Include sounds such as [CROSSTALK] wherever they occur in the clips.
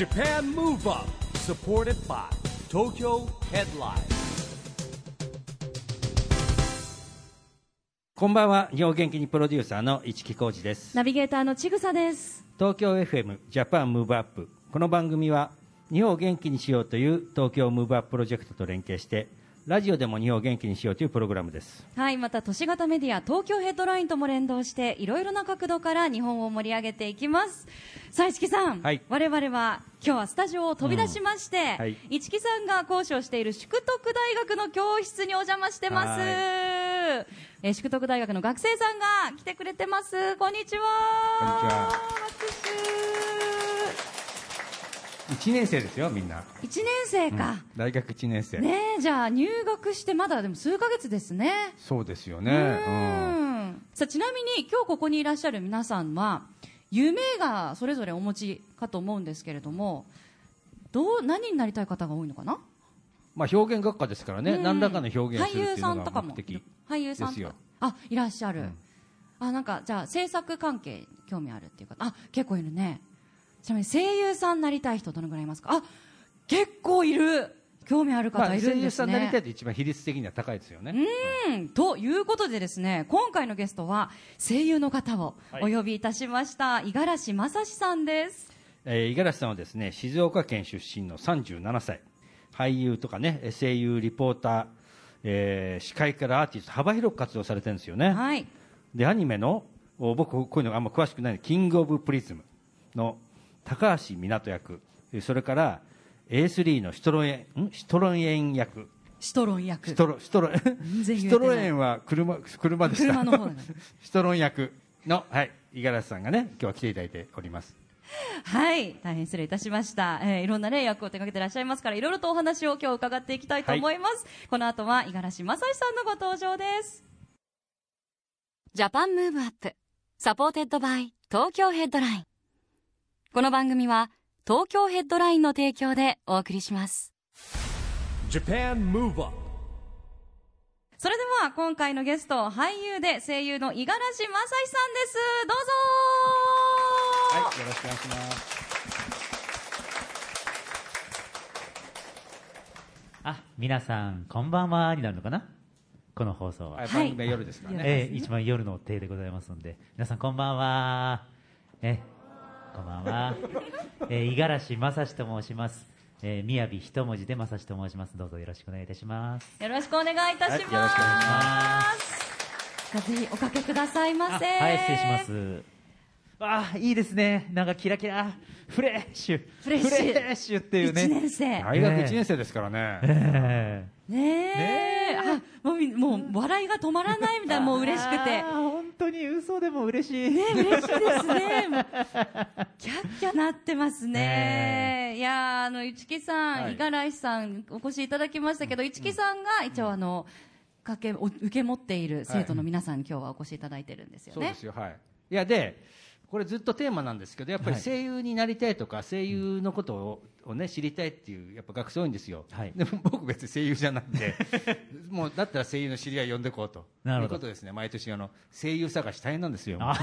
Japan Move Up supported by Tokyo Headline. こんばんは日本元気にプロデューサーの一木広治です。ナビゲーターのちぐさです。東京 FM Japan Move Up この番組は日本を元気にしようという東京 Move Up プロジェクトと連携してラジオでも日本を元気にしようというプログラムですはい、また都市型メディア東京ヘッドラインとも連動していろいろな角度から日本を盛り上げていきます。さあ、市木さん、はい我々は今日はスタジオを飛び出しまして、はい市木さんが講師をしている祝徳大学の教室にお邪魔してます。はえー祝徳大学の学生さんが来てくれてます。こんにちは。こんにちは拍1年生ですよみんな、手1年生か。大学1年生、ねえ、じゃあ入学してまだでも数ヶ月ですね。そうですようねん。さあちなみに今日ここにいらっしゃる皆さんは夢がそれぞれお持ちかと思うんですけれどもどう何になりたい方が多いのかな？まあ、表現学科ですからね、うん。何らかの表現するって俳優いうのさんとかも。が目的俳優さんとかあいらっしゃる、うん。あなんかじゃあ制作関係に興味あるっていう方。あ結構いるねちなみに声優さんになりたい人どのぐらいいますか？あ結構いる。興味あるまあ、方いる声優んですね、さんになりたいと一番比率的には高いですよね、うん。ということでですね今回のゲストは声優の方をお呼びいたしました五十嵐正史さんです。えー五十嵐さんはですね静岡県出身の37歳。俳優とかね声優リポーター、えー司会からアーティスト幅広く活動されてるんですよね、はい。でアニメのお僕こういうのがあんま詳しくないキングオブプリズムの高橋湊役。それから A3 のシトロエンん？シトロエン役。シトロン役。シトロシトロシトロエンは車車でした。車の方だね。[LAUGHS] シトロン役のはい五十嵐さんがね今日は来ていただいております。はい大変失礼いたしました、えーいろんなね役を手掛けてらっしゃいますからいろいろとお話を今日伺っていきたいと思います、この後は五十嵐正史さんのご登場です。 Japan Move Up supported by 東京ヘッドラインこの番組は東京ヘッドラインの提供でお送りします。Japan Move Up それでは今回のゲスト俳優で声優の五十嵐正史さんです。どうぞ。はいよろしくお願いします。あ皆さんこんばんはになるのかな？この放送は、はい、はい番組は夜ですからね、えー一番夜の手でございますので。皆さんこんばんは。えこんばんはえー五十嵐正史と申しますえー、みやび一文字で正史と申しますどうぞよろしくお願いいたしますよろしくお願いいたします。はいよろしくお願いしますぜひおかけくださいませ。はい失礼しま。すあいいですね。なんかキラキラ。フレッシュ。フレッシュ。ッシュっていうね。一年生。大学1年生ですからね、えねえ。あ、もうみ、もう笑いが止まらないみたいな、もう嬉しくて。あ。ー本当に嘘でも嬉しい、ね嬉しいですね。キャッキャなってますね。ねいやーあの、市木さん、はい。五十嵐さん、お越しいただきましたけど、市木さんが一応あの、かけ、お受け持っている生徒の皆さんに今日はお越しいただいてるんですよね。そうで。すよはい。いやでこれずっとテーマなんですけどやっぱりはい。声優になりたいとか、声優のことををね知りたいっていうやっぱ学生多いんですよ、はい。でも僕別に声優じゃないんで [LAUGHS] もうだったら声優の知り合い呼んでこうと。なるほど。いうことですね。毎年あの声優探し大変なんですよ。あ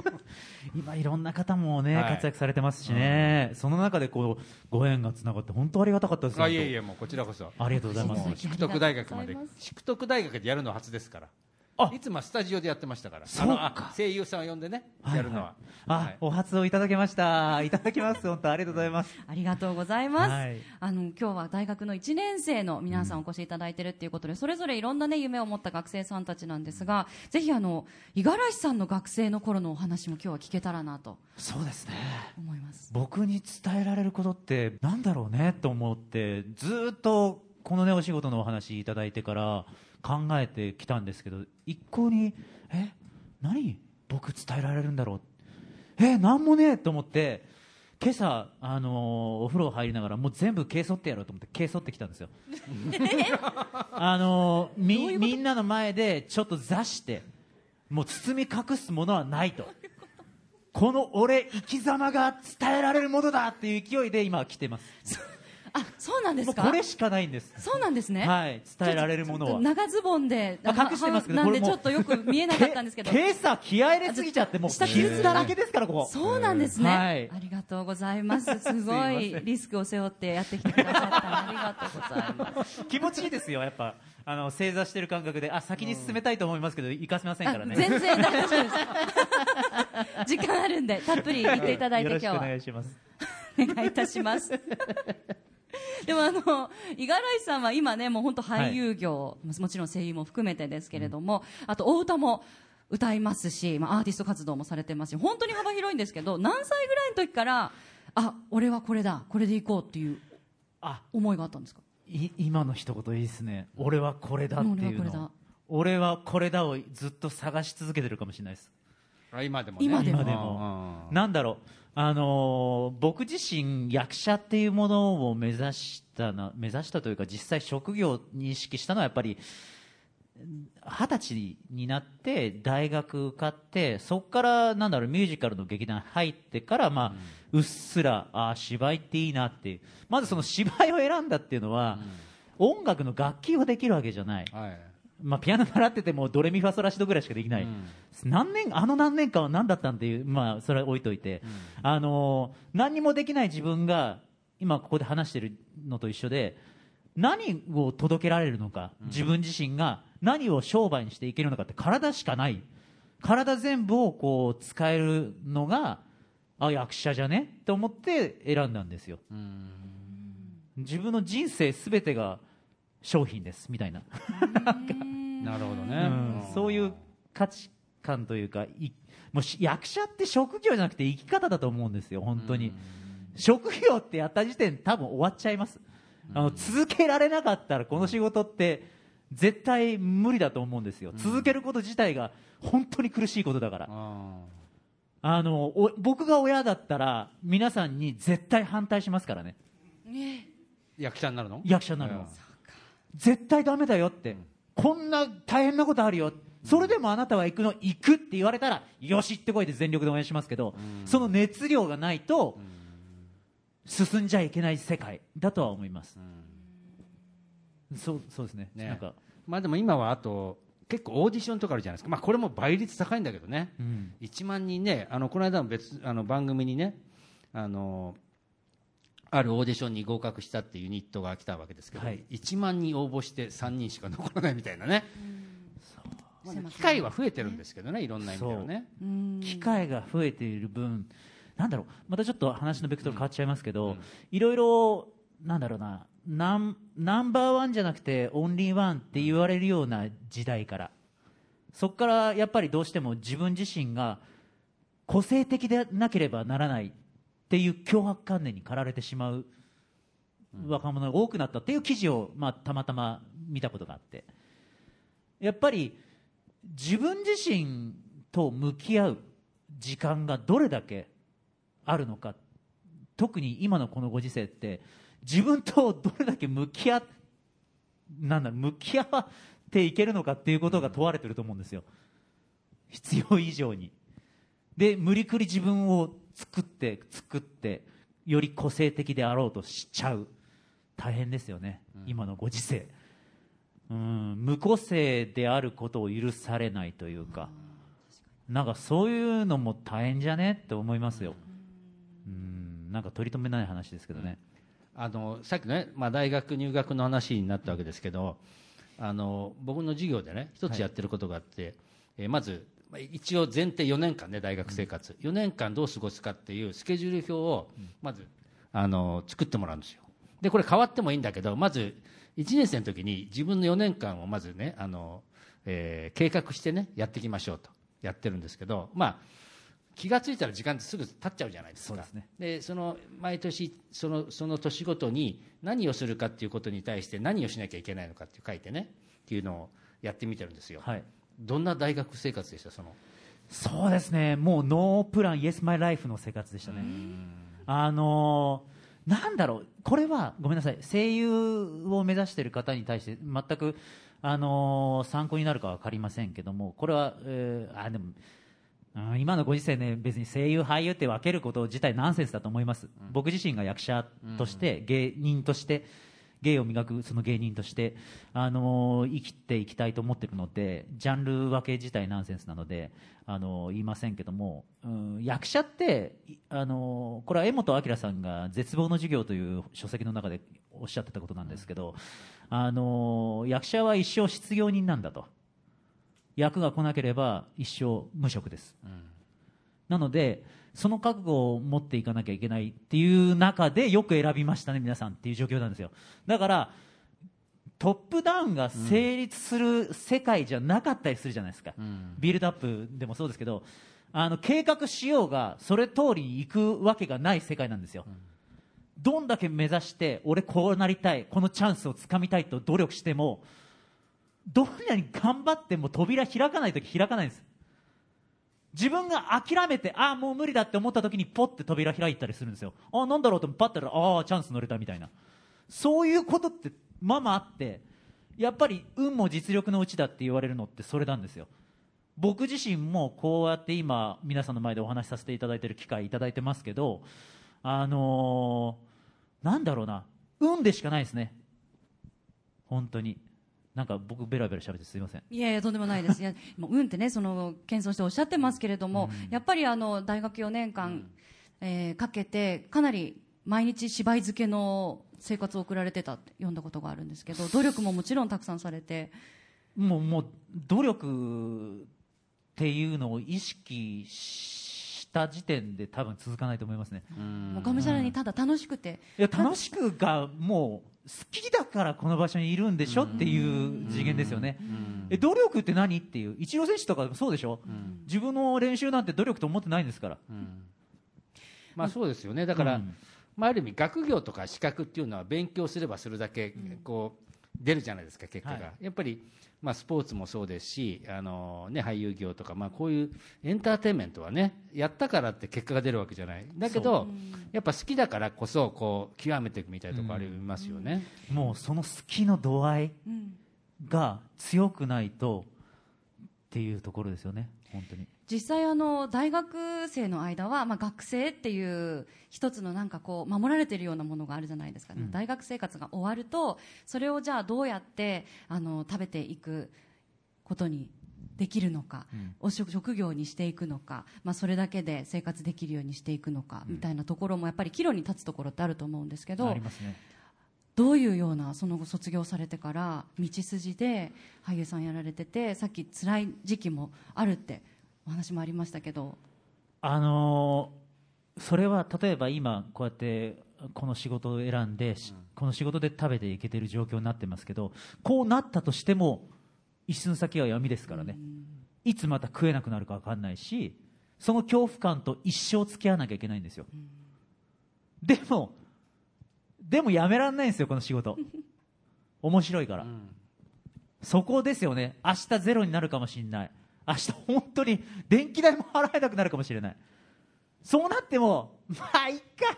[LAUGHS] 今いろんな方もね、はい。活躍されてますしね、その中でこうご縁がつながって本当ありがたかったですあいえいええもうこちらこそ。ありがとうございます。淑徳大学まで淑徳大学でやるのは初ですから。あいつもはスタジオでやってましたから。そうか。声優さんを呼んでね、やるのは、あ、はい。お初をいただきました。いただきます。本当ありがとうございます。[LAUGHS] ありがとうございます。はい。あの今日は大学の1年生の皆さんお越しいただいてるっていうことで、それぞれいろんなね夢を持った学生さんたちなんですが、ぜひあの五十嵐さんの学生の頃のお話も今日は聞けたらなと。そうですね。思います。僕に伝えられることってなんだろうねと思ってずーっとこのねお仕事のお話いただいてから考えてきたんですけど一向にえ何僕伝えられるんだろう？えなんもねえと思って今朝、あのーお風呂入りながらもう全部毛剃ってやろうと思って毛剃ってきたんですよ。[LAUGHS] あのーみみんなの前でちょっと座してもう包み隠すものはないと。この俺生き様が伝えられるものだっていう勢いで今来てます [LAUGHS] あそうなんですか？これしかないんです。そうなんですね。はい伝えられるものは。長ズボンであ隠してますけどなんでちょっとよく見えなかったんですけど。[LAUGHS] け今朝気合い入れすぎちゃってもう下傷だらけですからここ。そうなんですね、はい。ありがとうございます。[LAUGHS] すごすいリスクを背負ってやってきてくださった。ありがとうございます。[LAUGHS] 気持ちいいですよやっぱ。あの正座してる感覚で。あ先に進めたいと思いますけど行かせませんからね。あ全然大丈夫です。時間あるんでたっぷり言っていただいてよろしくお今日は願いします。お願いいたします [LAUGHS] でもあの五十嵐さんは今ねもう本当俳優業、もちろん声優も含めてですけれども、あとお歌も歌いますし、まあ、アーティスト活動もされてますし本当に幅広いんですけど何歳ぐらいの時からあ俺はこれだこれでいこうっていうあ。思いがあったんですか？い今の一言いいですね。俺はこれだっていう俺はこれだ。の俺はこれだをずっと探し続けてるかもしれないです。あ今でもね。今でも。今でも。なんだろうあのー僕自身役者っていうものを目指したな目指したというか実際職業に意識したのはやっぱり二十歳になって大学受かってそこからなんだろうミュージカルの劇団入ってから、まあうっすらあー芝居っていいなっていう。まずその芝居を選んだっていうのは、音楽の楽器をできるわけじゃない、はいまあ、ピアノ習っててもドレミファソラシドぐらいしかできない、何年あの何年間は何だったんっていう、まあ、それは置いといて、あのー何にもできない自分が今ここで話してるのと一緒で何を届けられるのか、自分自身が何を商売にしていけるのかって体しかない。体全部をこう使えるのがあ役者じゃねと思って選んだんですよ。自分の人生すべてが商品ですみたいな。なるほどね、うん。そういう価値観というかいもうし役者って職業じゃなくて生き方だと思うんですよ、本当に、職業ってやった時点多分終わっちゃいます、あの続けられなかったらこの仕事って絶対無理だと思うんですよ、続けること自体が本当に苦しいことだから、ああのお僕が親だったら皆さんに絶対反対しますからね。ー役者になるの？役者になるの、うん絶対ダメだよって、こんな大変なことあるよ。それでもあなたは行くの行くって言われたらよしってこいで全力で応援しますけど、その熱量がないと進んじゃいけない世界だとは思います、そうそうですね。ね。なんか、まあでも今はあと結構オーディションとかあるじゃないですか、まあ、これも倍率高いんだけどね、うん。1万人ねあのこの間も別あの番組にねあのあるオーディションに合格したっていうユニットが来たわけですけど、はい。1万人応募して3人しか残らないみたいなね、まあ機会は増えてるんですけどねいろんな意味ではね。う。ん。機会が増えている分。なんだろう。またちょっと話のベクトル変わっちゃいますけど、いろいろなんだろうな。ナンナンバーワンじゃなくてオンリーワンって言われるような時代から。そこからやっぱりどうしても自分自身が個性的でなければならないっていう脅迫観念に駆られてしまう若者が多くなったっていう記事を、まあ、たまたま見たことがあって。やっぱり自分自身と向き合う時間がどれだけあるのか特に今のこのご時世って自分とどれだけ向き合っなんだろう向き合っていけるのかっていうことが問われてると思うんですよ。必要以上に。で無理くり自分を作って作ってより個性的であろうとしちゃう。大変ですよね、今のご時世。うん。無個性であることを許されないというか、なんかそういうのも大変じゃねって思いますよ、うん。なんか取り留めない話ですけどね、あのさっきね、まあ、大学入学の話になったわけですけどあの僕の授業でね一つやってることがあって、えーまずまあ一応前提4年間ね大学生活、4年間どう過ごすかっていうスケジュール表をまずあの作ってもらうんですよ。でこれ変わってもいいんだけどまず1年生の時に自分の4年間をまずねあの、えー計画してねやっていきましょうと。やってるんですけどまあ気がついたら時間ってすぐ経っちゃうじゃないですか。そうですね。でその毎年そのその年ごとに何をするかっていうことに対して何をしなきゃいけないのかって書いてねっていうのをやってみてるんですよ、はいどんな大学生活でした？その。そうですね。もうノープランイエスマイライフの生活でしたね。あのーなんだろう。これはごめんなさい。声優を目指している方に対して全く、あのー参考になるか分かりませんけどもこれは、えーあでもうん今のご時世ね別に声優俳優って分けること自体ナンセンスだと思います、僕自身が役者として、芸人として芸を磨くその芸人として、あの生きていきたいと思ってるのでジャンル分け自体ナンセンスなので、あの言いませんけども、うん、役者って、あのこれは江本明さんが「絶望の授業」という書籍の中でおっしゃってたことなんですけど、あの役者は一生失業人なんだと。役が来なければ一生無職です、うんなのでその覚悟を持っていかなきゃいけないっていう中でよく選びましたね皆さんっていう状況なんですよ。だからトップダウンが成立する世界じゃなかったりするじゃないですか、ビルドアップでもそうですけどあの計画しようがそれ通りに行くわけがない世界なんですよ、どんだけ目指して俺こうなりたいこのチャンスをつかみたいと努力してもどんなに頑張っても扉開かないとき開かないんです自分が諦めてああもう無理だって思った時にポッて扉開いたりするんですよ。ああなんだろうとパッてやったらああチャンス乗れたみたいな。そういうことってままあってやっぱり運も実力のうちだって言われるのってそれなんですよ。僕自身もこうやって今皆さんの前でお話しさせていただいてる機会いただいてますけどあのーなんだろうな。運でしかないですね。本当に。なんか僕ベラベラ喋ってすいません。いやいやとんでもないです。いやもう運ってねその謙遜しておっしゃってますけれども、やっぱりあの大学4年間、えーかけてかなり毎日芝居漬けの生活を送られてたって読んだことがあるんですけど努力ももちろんたくさんされて。もうもう努力っていうのを意識した時点で多分続かないと思いますね。もうがむしゃらにただ楽しくて。いや楽しくがもう好きだからこの場所にいるんでしょ？っていう次元ですよね。え努力って何？っていう。イチロー選手とかでもそうでしょ？自分の練習なんて努力と思ってないんですから。まあそうですよね。だから、うん。まあ、ある意味学業とか資格っていうのは勉強すればするだけこう出るじゃないですか結果が、はい。やっぱり、まあ、スポーツもそうですしあの、ね、俳優業とか、まあ、こういうエンターテインメントはねやったからって結果が出るわけじゃない。だけどやっぱ好きだからこそこう極めていくみたいなところありますよね、もうその好きの度合いうん。が強くないとっていうところですよね本当に実際あの大学生の間は、まあ、学生っていう一つのなんかこう守られているようなものがあるじゃないですか、ね。大学生活が終わるとそれをじゃあどうやってあの食べていくことにできるのか、お職職業にしていくのか、まあ、それだけで生活できるようにしていくのか、みたいなところもやっぱり岐路に立つところってあると思うんですけどありますね。どういうようなその後卒業されてから道筋で俳優さんやられててさっき辛い時期もあるってお話もありましたけど。あのーそれは例えば今こうやってこの仕事を選んで、しこの仕事で食べていけてる状況になってますけどこうなったとしても一寸先は闇ですからね、いつまた食えなくなるか分かんないしその恐怖感と一生付き合わなきゃいけないんですよ、でもでもやめられないんですよこの仕事。面白いから、そこですよね。明日ゼロになるかもしれない明日本当に電気代も払えなくなるかもしれない。そうなってもまあいいか。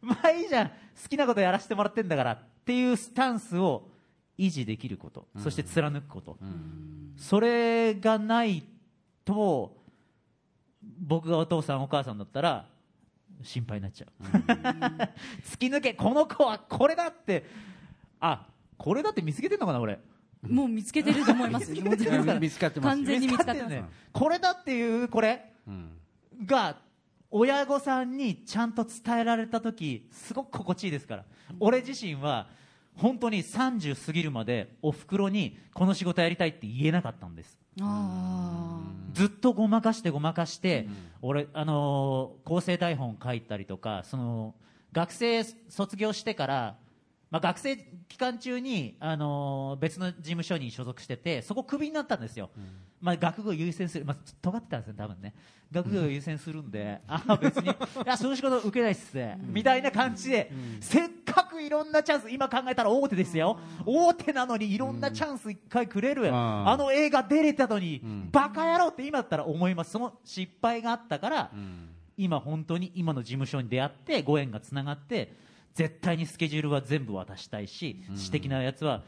まあいいじゃん。好きなことやらせてもらってんだからっていうスタンスを維持できること、そして貫くこと、それがないと僕がお父さんお母さんだったら心配になっちゃう、[LAUGHS] 突き抜けこの子はこれだって。あこれだって見つけてんのかな俺もう見つけてると思います。よもう全然見つかってます。よ完全に見つかってます、んねこれだっていうこれ。うん。が親御さんにちゃんと伝えられた時すごく心地いいですから、俺自身は本当に30過ぎるまでおふくろにこの仕事やりたいって言えなかったんです。あずっとごまかしてごまかして、俺、あのー構成台本書いたりとかその学生卒業してから、まあ、学生期間中に、あのー別の事務所に所属しててそこクビになったんですよ、まあ、学業優先する、まあ、尖ってたんですね多分ね。学業を優先するんで、ああ別に。いやそういう仕事受けないっすね、みたいな感じで、せっかくいろんなチャンス今考えたら大手ですよ、大手なのにいろんなチャンス一回くれる、ん。あの映画出れたのに、ん。バカ野郎って今だったら思います。その失敗があったから、うん。今本当に今の事務所に出会ってご縁がつながって絶対にスケジュールは全部渡したいし、私的なやつは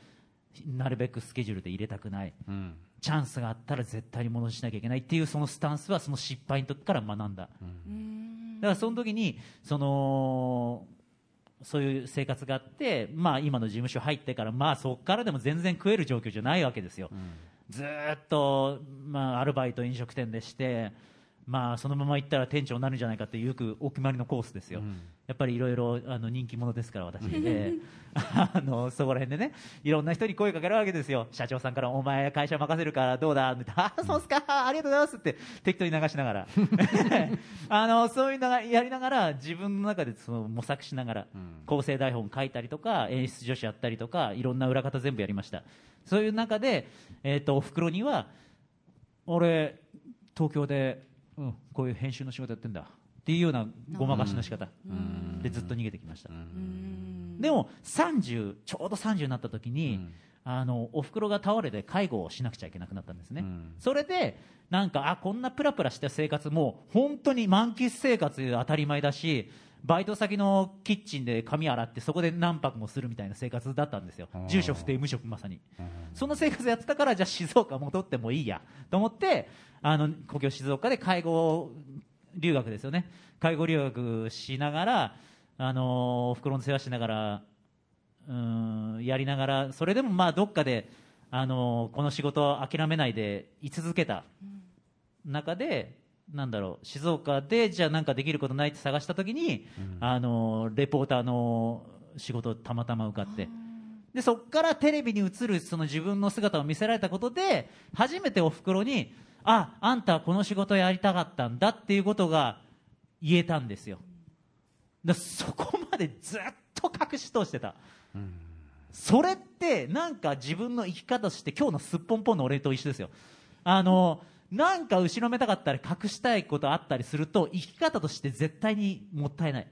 なるべくスケジュールで入れたくない。うん。チャンスがあったら絶対に戻しなきゃいけないっていうそのスタンスはその失敗の時から学んだ、だからその時にそのそういう生活があって、まあ、今の事務所入ってから、まあ、そこからでも全然食える状況じゃないわけですよ、ずーっと、まあ、アルバイト飲食店でして、まあ、そのまま行ったら店長になるんじゃないかっていうよくお決まりのコースですよ、やっぱりいろいろあの人気者ですから、私で、[LAUGHS] あのそこら辺でね、いろんな人に声かけるわけですよ、社長さんから、お前、会社任せるからどうだ？って言って、あそうっすか、ありがとうございますって適当に流しながら、[LAUGHS] あのそういうのがやりながら、自分の中でその模索しながら、構成台本書いたりとか、演出助手やったりとか、いろんな裏方全部やりました。そういう中で、えー、とおふくろには俺東京で、うん、こういう編集の仕事やってんだっていうようなごまかしの仕方。でずっと逃げてきました。でも30ちょうど30になった時に、あのおふくろが倒れて介護をしなくちゃいけなくなったんですね、それでなんかあこんなプラプラした生活もう本当に満喫生活当たり前だしバイト先のキッチンで髪洗ってそこで何泊もするみたいな生活だったんですよ。住所不定無職まさに。その生活やってたからじゃあ静岡戻ってもいいやと思ってあの故郷静岡で介護留学ですよね。介護留学しながらあのおふくろの世話しながらうんやりながらそれでもまあどっかであのこの仕事を諦めないで居続けた中でなんだろう静岡でじゃあなんかできることないって探した時に、あのレポーターの仕事たまたま受かって。でそこからテレビに映るその自分の姿を見せられたことで初めておふくろにああんたはこの仕事やりたかったんだっていうことが言えたんですよ。だそこまでずっと隠し通してた、うんそれってなんか自分の生き方として今日のすっぽんぽんの俺と一緒ですよ。あのなんか後ろめたかったり隠したいことあったりすると生き方として絶対にもったいない。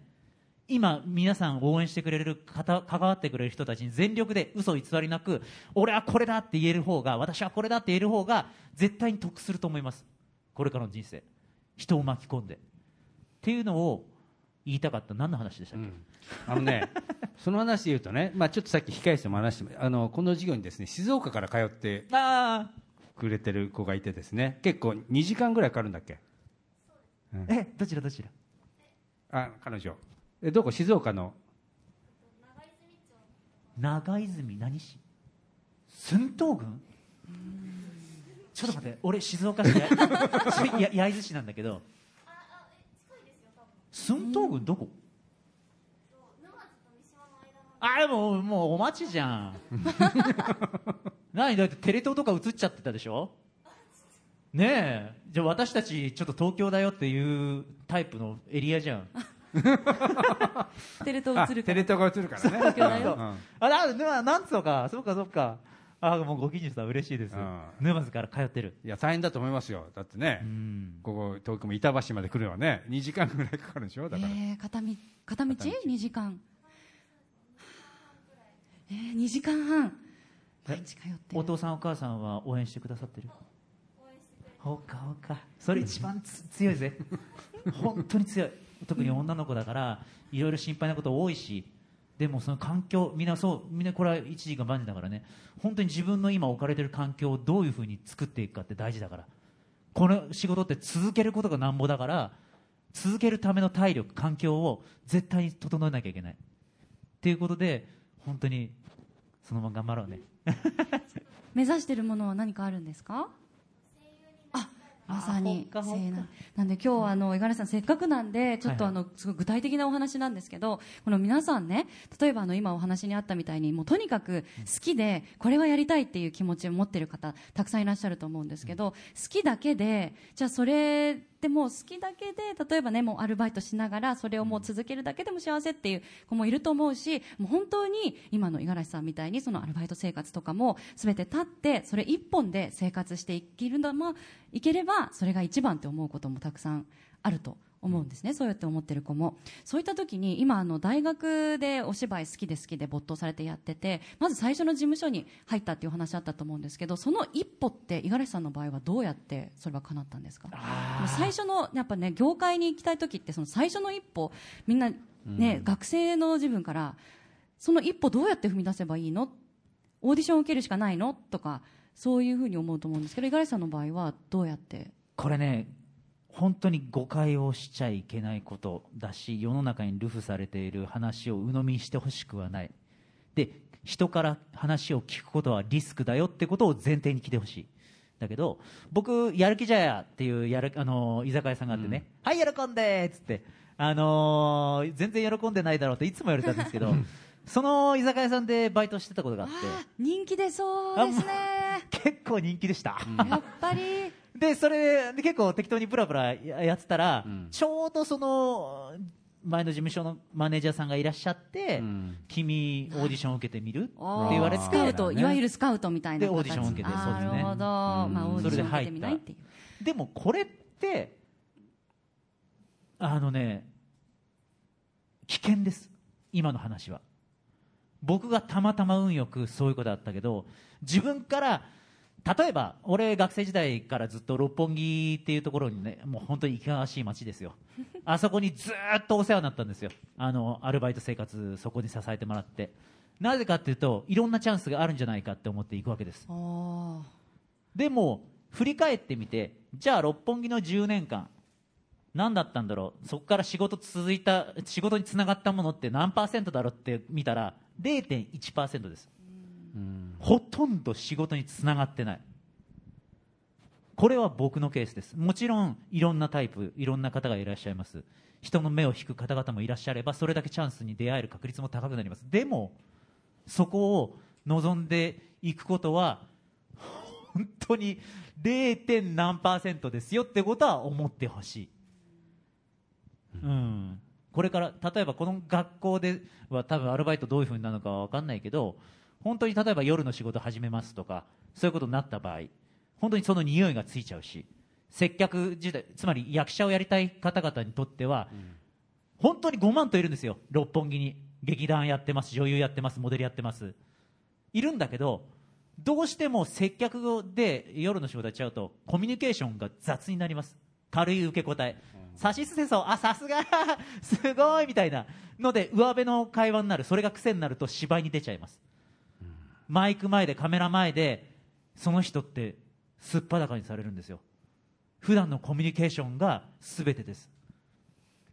今皆さん応援してくれる方関わってくれる人たちに全力で嘘偽りなく俺はこれだって言える方が私はこれだって言える方が絶対に得すると思います。これからの人生。人を巻き込んで。っていうのを言いたかった。何の話でしたっけ、あのね、[LAUGHS] その話で言うとね、まあ、ちょっとさっき控え室でも話してあのこの授業にですね静岡から通ってあくれてる子がいてですね。結構2時間ぐらいかかるんだっけ？あえどちらどちら？あ彼女えどこ？静岡の？長泉何市？寸東郡？ちょっと待って俺静岡市 [LAUGHS] 焼津市なんだけど。寸東郡どこ？あでももうお待ちじゃん。[LAUGHS] 何？だってテレ東とか映っちゃってたでしょ？ねえ。じゃあ私たちちょっと東京だよっていうタイプのエリアじゃん [LAUGHS] テレ東あ映るからテレ東が映るからね。東京だようんうんあなんつうか。そうかそうか。あもうご近所さん嬉しいです。うん。沼津から通ってる。いや大変だと思いますよ。だってね、うん。ここ東京も板橋まで来るのはね2時間ぐらいかかるんでしょ？だから、えー、片道片道？片道。2時間。えー、2時間半。毎日通ってる。お父さんお母さんは応援してくださってる？ほかほか。それ一番つ強いぜ。[LAUGHS] 本当に強い特に女の子だからいろいろ心配なこと多いしでもその環境みんなそうみんなこれは一時が万事だからね。本当に自分の今置かれてる環境をどういうふうに作っていくかって大事だから。この仕事って続けることがなんぼだから続けるための体力環境を絶対に整えなきゃいけない。っていうことで本当にそのまま頑張ろうね。[LAUGHS] 目指してるものは何かあるんですか？あまさにあほっかほっか。声優なんなんで今日はあの五十嵐さんせっかくなんでちょっとはいあのすごい具体的なお話なんですけどこの皆さんね例えばあの今お話にあったみたいにもうとにかく好きでこれはやりたいっていう気持ちを持ってる方たくさんいらっしゃると思うんですけど好きだけでじゃあそれでも好きだけで例えばねもうアルバイトしながらそれをもう続けるだけでも幸せっていう子もいると思うしもう本当に今の五十嵐さんみたいにそのアルバイト生活とかも全て立ってそれ一本で生活していけるんだまあいければそれが一番って思うこともたくさんあると。思うんですね、そうやって思ってる子も。そういった時に今あの大学でお芝居好きで好きで没頭されてやっててまず最初の事務所に入ったっていうお話あったと思うんですけどその一歩って五十嵐さんの場合はどうやってそれは叶ったんですか？最初のやっぱね業界に行きたい時ってその最初の一歩みんなね、学生の自分からその一歩どうやって踏み出せばいいの？オーディションを受けるしかないの？とかそういうふうに思うと思うんですけど五十嵐さんの場合はどうやって？これね本当に誤解をしちゃいけないことだし世の中に流布されている話を鵜呑みにしてほしくはない。で人から話を聞くことはリスクだよってことを前提に聞いてほしい。だけど僕やる気じゃやっていうやるあの居酒屋さんがあってね、はい喜んでっつってあのー全然喜んでないだろうっていつも言われたんですけどその居酒屋さんでバイトしてたことがあって。人気出そうですね。結構人気でした、やっぱりでそれで結構適当にブラブラややってたら、ん。ちょうどその前の事務所のマネージャーさんがいらっしゃって、うん。君オーディションを受けてみるって言われてスカウト、ね。いわゆるスカウトみたいなでオーディションを受けて形そうですね。なるほど、まあ、オーディションを受けてみないっていう。でもこれってあのね危険です。今の話は。僕がたまたま運よくそういうことだったけど自分から例えば俺学生時代からずっと六本木っていうところにねもう本当にいかがわしい街ですよ。[LAUGHS] あそこにずーっとお世話になったんですよ。あのアルバイト生活そこに支えてもらって。なぜかっていうといろんなチャンスがあるんじゃないかって思っていくわけです。でも振り返ってみてじゃあ六本木の10年間何だったんだろう？そこから仕事続いた仕事につながったものって何パーセントだろうって見たら0.1%です。うんほとんど仕事につながってない。これは僕のケースです。もちろんいろんなタイプいろんな方がいらっしゃいます。人の目を引く方々もいらっしゃればそれだけチャンスに出会える確率も高くなります。でもそこを望んでいくことは本当に 0. 何パーセントですよってことは思ってほしい、うん、これから例えばこの学校では多分アルバイトどういうふうになるのかは分かんないけど本当に例えば夜の仕事始めますとかそういうことになった場合本当にその匂いがついちゃうし接客時代つまり役者をやりたい方々にとっては、本当に5万といるんですよ。六本木に劇団やってます女優やってますモデルやってます。いるんだけどどうしても接客で夜の仕事やっちゃうとコミュニケーションが雑になります。軽い受け答え、さしすせそう。あさすが。[LAUGHS] すごいみたいなので上辺の会話になる。それが癖になると芝居に出ちゃいます、マイク前でカメラ前でその人ってすっぱだかにされるんですよ。普段のコミュニケーションが全てです。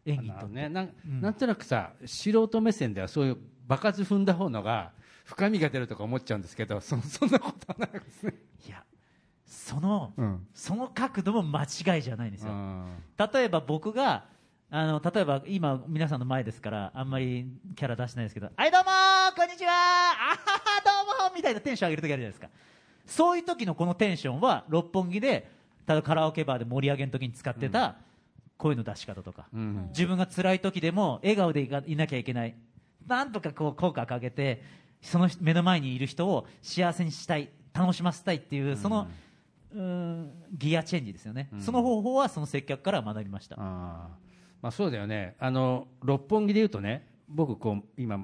演技にとね、なんうん。なんとなくさ素人目線ではそういう場数踏んだ方のが深みが出るとか思っちゃうんですけどそそんなことはないですね、いやその、うん。その角度も間違いじゃないんですよ、うん。例えば僕があの例えば今皆さんの前ですからあんまりキャラ出してないですけど「はいどうもーこんにちはあははー」みたいなテンション上げる時あるじゃないですか。そういう時のこのテンションは六本木でただカラオケバーで盛り上げの時に使ってた声の出し方とか、うん自分が辛い時でも笑顔でいかいなきゃいけないなんとかこう口角上げてその人目の前にいる人を幸せにしたい楽しませたいっていうその、うーんギアチェンジですよね、その方法はその接客から学びました、あー。まあ、そうだよね。あの六本木でいうとね僕こう今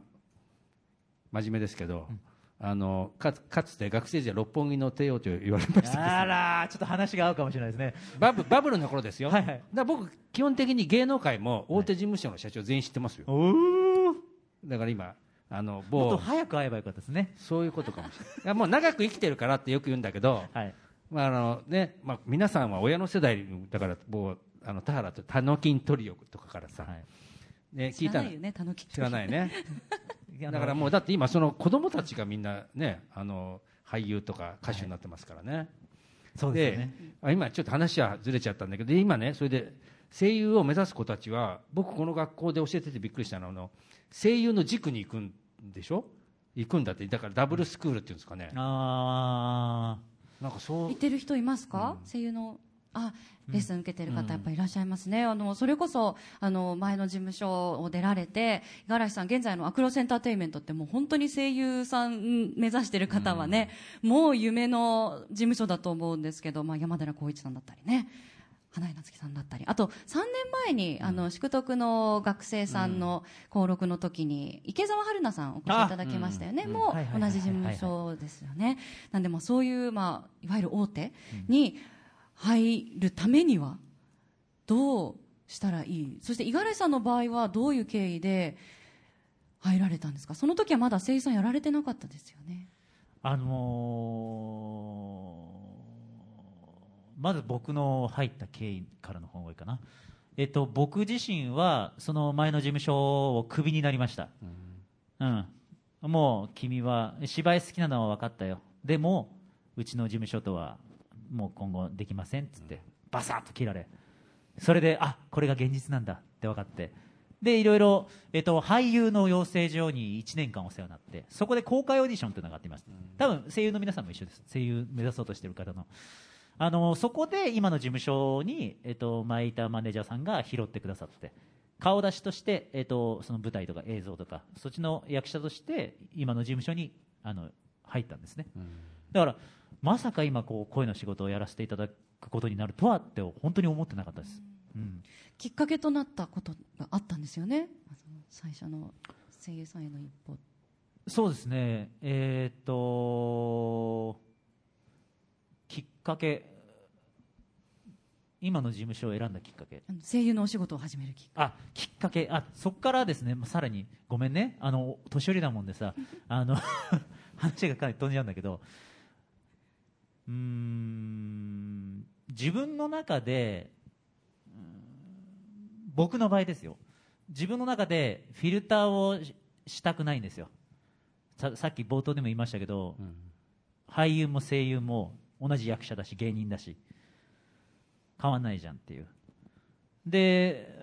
真面目ですけど、あのかかつて学生時代六本木の帝王と言われましたけど。あらーちょっと話が合うかもしれないですね。バブバブルの頃ですよ、はいはい。だから僕、基本的に芸能界も大手事務所の社長全員知ってますよ、おおだから今、あのもっと某早く会えばよかったですね。そういうことかもしれない。いや、もう長く生きてるからってよく言うんだけど、はい。まああのねまあ、皆さんは親の世代だから、もうあの田原とタノキントリオとかからさ、はい。ね、知聞いたの。らないよねたぬき知らないね。だからもうだって今その子供たちがみんなねあの俳優とか歌手になってますからね、そうですよね。あ今ちょっと話はずれちゃったんだけどで今ねそれで声優を目指す子たちは僕この学校で教えててびっくりしたのはあの声優の軸に行くんでしょ？行くんだって。だからダブルスクールっていうんですかね。あなんかそう。行ってる人いますか、声優のあレッスン受けてる方やっぱりいらっしゃいますね、あのそれこそあの前の事務所を出られて五十嵐さん現在のアクロスエンターテインメントってもう本当に声優さん目指してる方はね、もう夢の事務所だと思うんですけど、まあ、山寺宏一さんだったりね花江夏樹さんだったり。あと3年前に、あの宿徳の学生さんの登録の時に池澤春菜さんお越しいただきましたよね、うはいはい同じ事務所ですよね。なんでまあそういう、まあ、いわゆる大手に入るためにはどうしたらいい？そして五十嵐さんの場合はどういう経緯で入られたんですか？その時はまだ声優さんやられてなかったですよね。あのまず僕の入った経緯からの方がいいかな、えっと、僕自身はその前の事務所をクビになりました、うん。もう君は芝居好きなのは分かったよ。でもうちの事務所とはもう今後できませんっつってバサッと切られそれであこれが現実なんだって分かってでいろいろ、えっと、俳優の養成所に1年間お世話になってそこで公開オーディションというのがあっています。多分声優の皆さんも一緒です。声優目指そうとしている方の。あのそこで今の事務所に、えっと、前いたマネージャーさんが拾ってくださって顔出しとして、えっと、その舞台とか映像とかそっちの役者として今の事務所にあの入ったんですね、だからまさか今こう声の仕事をやらせていただくことになるとはって本当に思ってなかったです、うん、きっかけとなったことがあったんですよね。最初の声優さんへの一歩。そうですね。えーっときっかけ今の事務所を選んだきっかけ。声優のお仕事を始めるきっかあきっかけ。あそこからですね。まあさらにごめんね。あの年寄りだもんでさあの [LAUGHS] 話がかなり飛んじゃうんだけどうーん自分の中で僕の場合ですよ。自分の中でフィルターをししたくないんですよ。ささっき冒頭でも言いましたけど、俳優も声優も同じ役者だし芸人だし変わんないじゃんっていう。で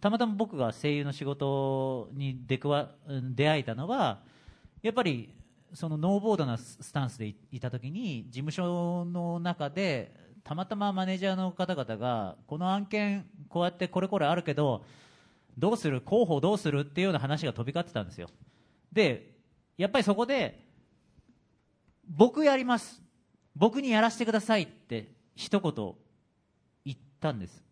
たまたま僕が声優の仕事に出くわうん出会えたのはやっぱりそのノーボードなスタンスでいいた時に事務所の中でたまたまマネージャーの方々がこの案件こうやってこれこれあるけどどうする候補どうするっていうような話が飛び交ってたんですよ。でやっぱりそこで僕やります。僕にやらせてくださいって一言言ったんです。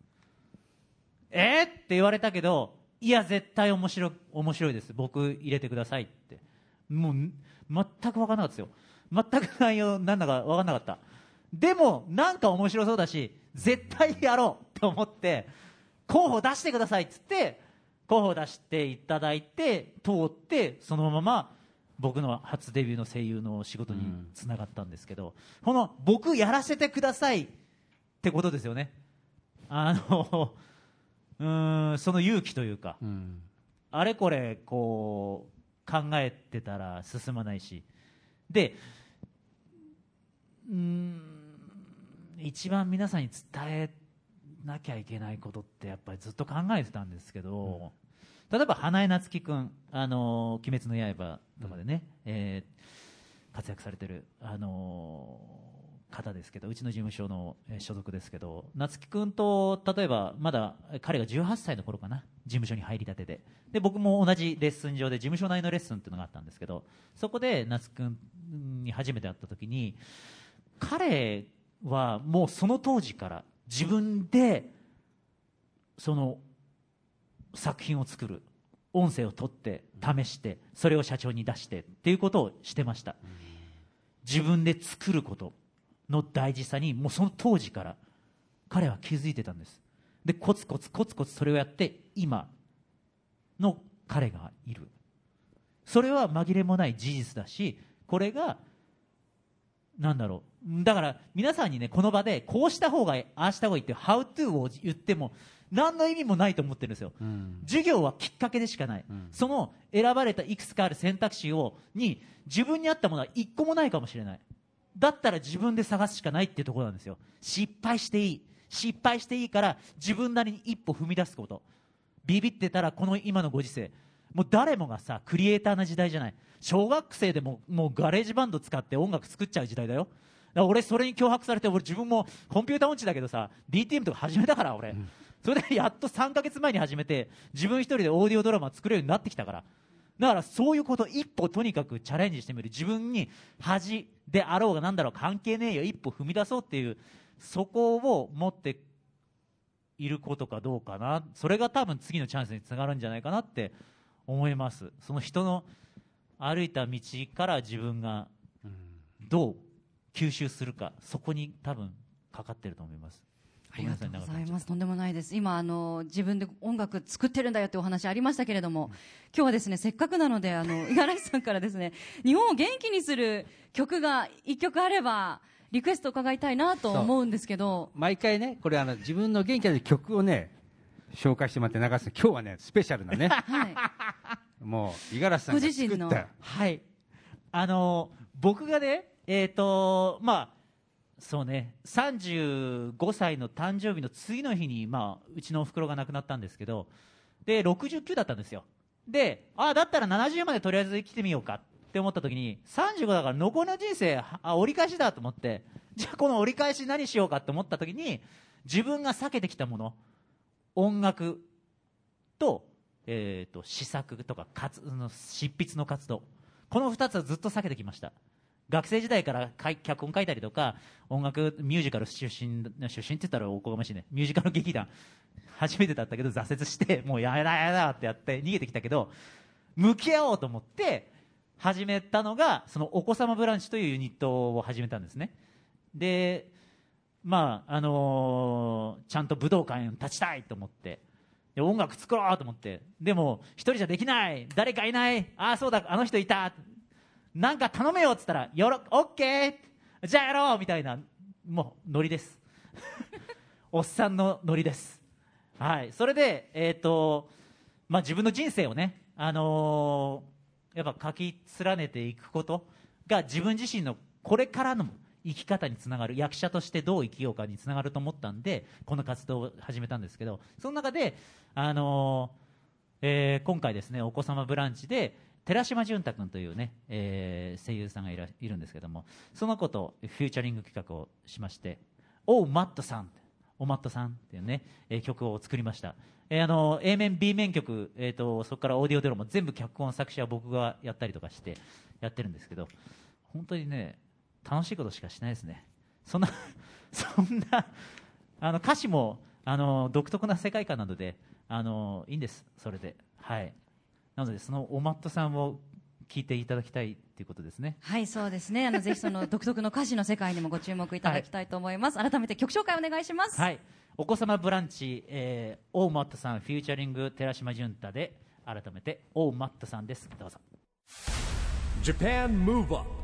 えー、って言われたけどいや絶対面白面白いです。僕入れてくださいって。もう全く分からなかったですよ。全く内容なんだか分からなかった。でもなんか面白そうだし絶対やろうと思って候補出してくださいっつって候補出していただいて通ってそのまま僕の初デビューの声優の仕事につながったんですけど、この僕やらせてくださいってことですよね。あの [LAUGHS] うーんその勇気というか、うん。あれこれこう考えてたら進まないし。でうーん一番皆さんに伝えなきゃいけないことってやっぱりずっと考えてたんですけど、例えば花江夏樹君「あの鬼滅の刃」とかでね、えー活躍されてる、あの方ですけどうちの事務所のえー所属ですけど夏樹君と例えばまだ彼が18歳の頃かな事務所に入りたてで。で僕も同じレッスン上で事務所内のレッスンっていうのがあったんですけどそこで夏樹君に初めて会った時に彼はもうその当時から自分でその作品を作る音声を取って試してそれを社長に出してっていうことをしてました。自分で作ることの大事さにもうその当時から彼は気づいてたんです。でコツコツコツコツそれをやって今の彼がいる。それは紛れもない事実だしこれがなんだろう。だから皆さんにねこの場でこうした方がいいああした方がいいって How to を言っても何の意味もないと思ってるんですよ、うん。授業はきっかけでしかない、ん。その選ばれたいくつかある選択肢をに自分に合ったものは一個もないかもしれないだったら自分で探すしかないっていうところなんですよ。失敗していい。失敗していいから自分なりに一歩踏み出すこと。ビビってたらこの今のご時世。もう誰もがさクリエイターな時代じゃない。小学生でももう GarageBand 使って音楽作っちゃう時代だよ。俺それに脅迫されて俺自分もコンピューター音痴だけどさ DTM とか始めたから俺、それでやっと3ヶ月前に始めて自分一人でオーディオドラマ作れるようになってきたからだからそういうこと一歩とにかくチャレンジしてみる自分に恥であろうがなんだろう関係ねえよ。一歩踏み出そうっていうそこを持っていることかどうかな。それが多分次のチャンスにつながるんじゃないかなって思います。その人の歩いた道から自分がどう吸収するかそこに多分かかってると思います。ありがとうございます。とんでもないです。今、あの、自分で音楽作ってるんだよってお話ありましたけれども、今日はですね、せっかくなので、あの、[LAUGHS] 五十嵐さんからですね、日本を元気にする曲が一曲あれば、リクエスト伺いたいなと思うんですけど毎回ね、これあの自分の元気な曲をね、紹介してもらって流す。今日はね、スペシャルなね、[LAUGHS] はい [LAUGHS] もう、五十嵐さんがご自身の作った。はい。あのー僕がね、えっ、とまあ、そうね、35歳の誕生日の次の日に、まあ、うちのお袋が亡くなったんですけど、で、69だったんですよ。で、あだったら70までとりあえず生きてみようかって思った時に、35だから残りの人生、あ、折り返しだと思って、じゃあこの折り返し何しようかって思った時に、自分が避けてきたもの、音楽と、えー、と詩作とか活の執筆の活動この2つはずっと避けてきました学生時代から脚本書いたりとか音楽ミュージカル出身出身って言ったらおこがましいね。ミュージカル劇団初めてだったけど挫折してもうやだやだってやって逃げてきたけど向き合おうと思って始めたのがそのお子様ブランチというユニットを始めたんですね。でまああのーちゃんと武道館に立ちたいと思ってで音楽作ろうと思ってでも一人じゃできない。誰かいない。ああそうだ。あの人いた。なんか頼めよっつったらよろオッケー。じゃあやろうみたいなもうノリです。[LAUGHS] おっさんのノリです。はい。それでえっ、とまあ自分の人生をねあのーやっぱ書き連ねていくことが自分自身のこれからの生き方につながる役者としてどう生きようかにつながると思ったんでこの活動を始めたんですけどその中で、あのーえー今回ですねお子様ブランチで寺島淳太君というね、えー声優さんがいらいるんですけどもその子とフューチャリング企画をしまして「おうマットさん」おマットさんっていうね、えー曲を作りました、えーあの A 面 B 面曲、えー、とそこからオーディオデロも全部脚本作詞は僕がやったりとかしてやってるんですけど本当にね楽しいことしかしないですね。そんな [LAUGHS] そんなあの歌詞もあの独特な世界観なのであのいいんですそれで。はい。なのでそのおマットさんを聞いていただきたいということですね。はいそうですね。あのぜひその [LAUGHS] 独特の歌詞の世界にもご注目いただきたいと思います、改めて曲紹介お願いします、はい。お子様ブランチ、えー、オーマットさんフューチャリング寺島淳太で改めてオーマットさんです。どうぞ Japan Move Up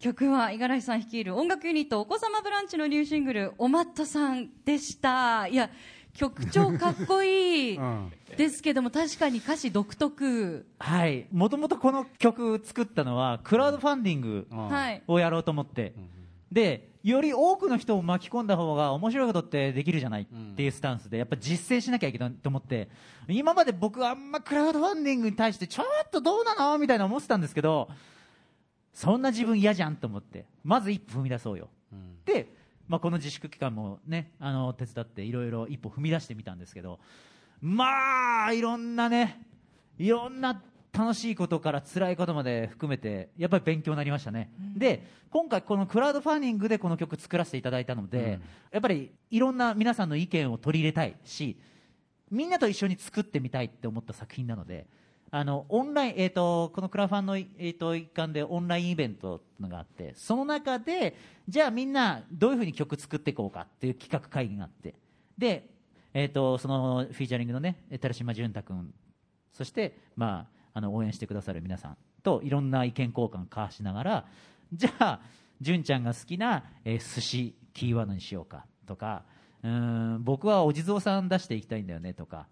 曲は五十嵐さん率いる音楽ユニットお子様ブランチのニューシングル「おまっとさん」でした。いや曲調かっこいいうんですけども確かに歌詞独特、はい。もともとこの曲作ったのはクラウドファンディングをやろうと思って、でより多くの人を巻き込んだ方が面白いことってできるじゃないっていうスタンスでやっぱ実践しなきゃいけないと思って。今まで僕はあんまクラウドファンディングに対してちょっとどうなのみたいな思ってたんですけどそんな自分嫌じゃんと思って。まず一歩踏み出そうよ、で、まあ、この自粛期間もねあの手伝っていろいろ一歩踏み出してみたんですけどまあいろんなねいろんな楽しいことから辛いことまで含めてやっぱり勉強になりましたね、で今回このクラウドファンディングでこの曲作らせていただいたので、やっぱりいろんな皆さんの意見を取り入れたいしみんなと一緒に作ってみたいって思った作品なのであのオンライン、えー、とこのクラファンの、えー、と一環でオンラインイベントのがあってその中でじゃあみんなどういうふうに曲作っていこうかっていう企画会議があってで、えー、とそのフィーチャリングのね寺島淳太君そして、まあ、あの応援してくださる皆さんといろんな意見交換交わしながらじゃあ純ちゃんが好きな、えー寿司キーワードにしようかとかうん僕はお地蔵さん出していきたいんだよねとか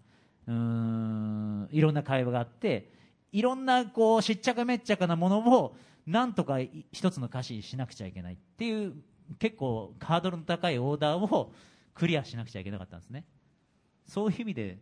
うーんいろんな会話があっていろんなこうしっちゃかめっちゃかなものをなんとかい一つの歌詞にしなくちゃいけないっていう結構ハードルの高いオーダーをクリアしなくちゃいけなかったんですね。そういう意味で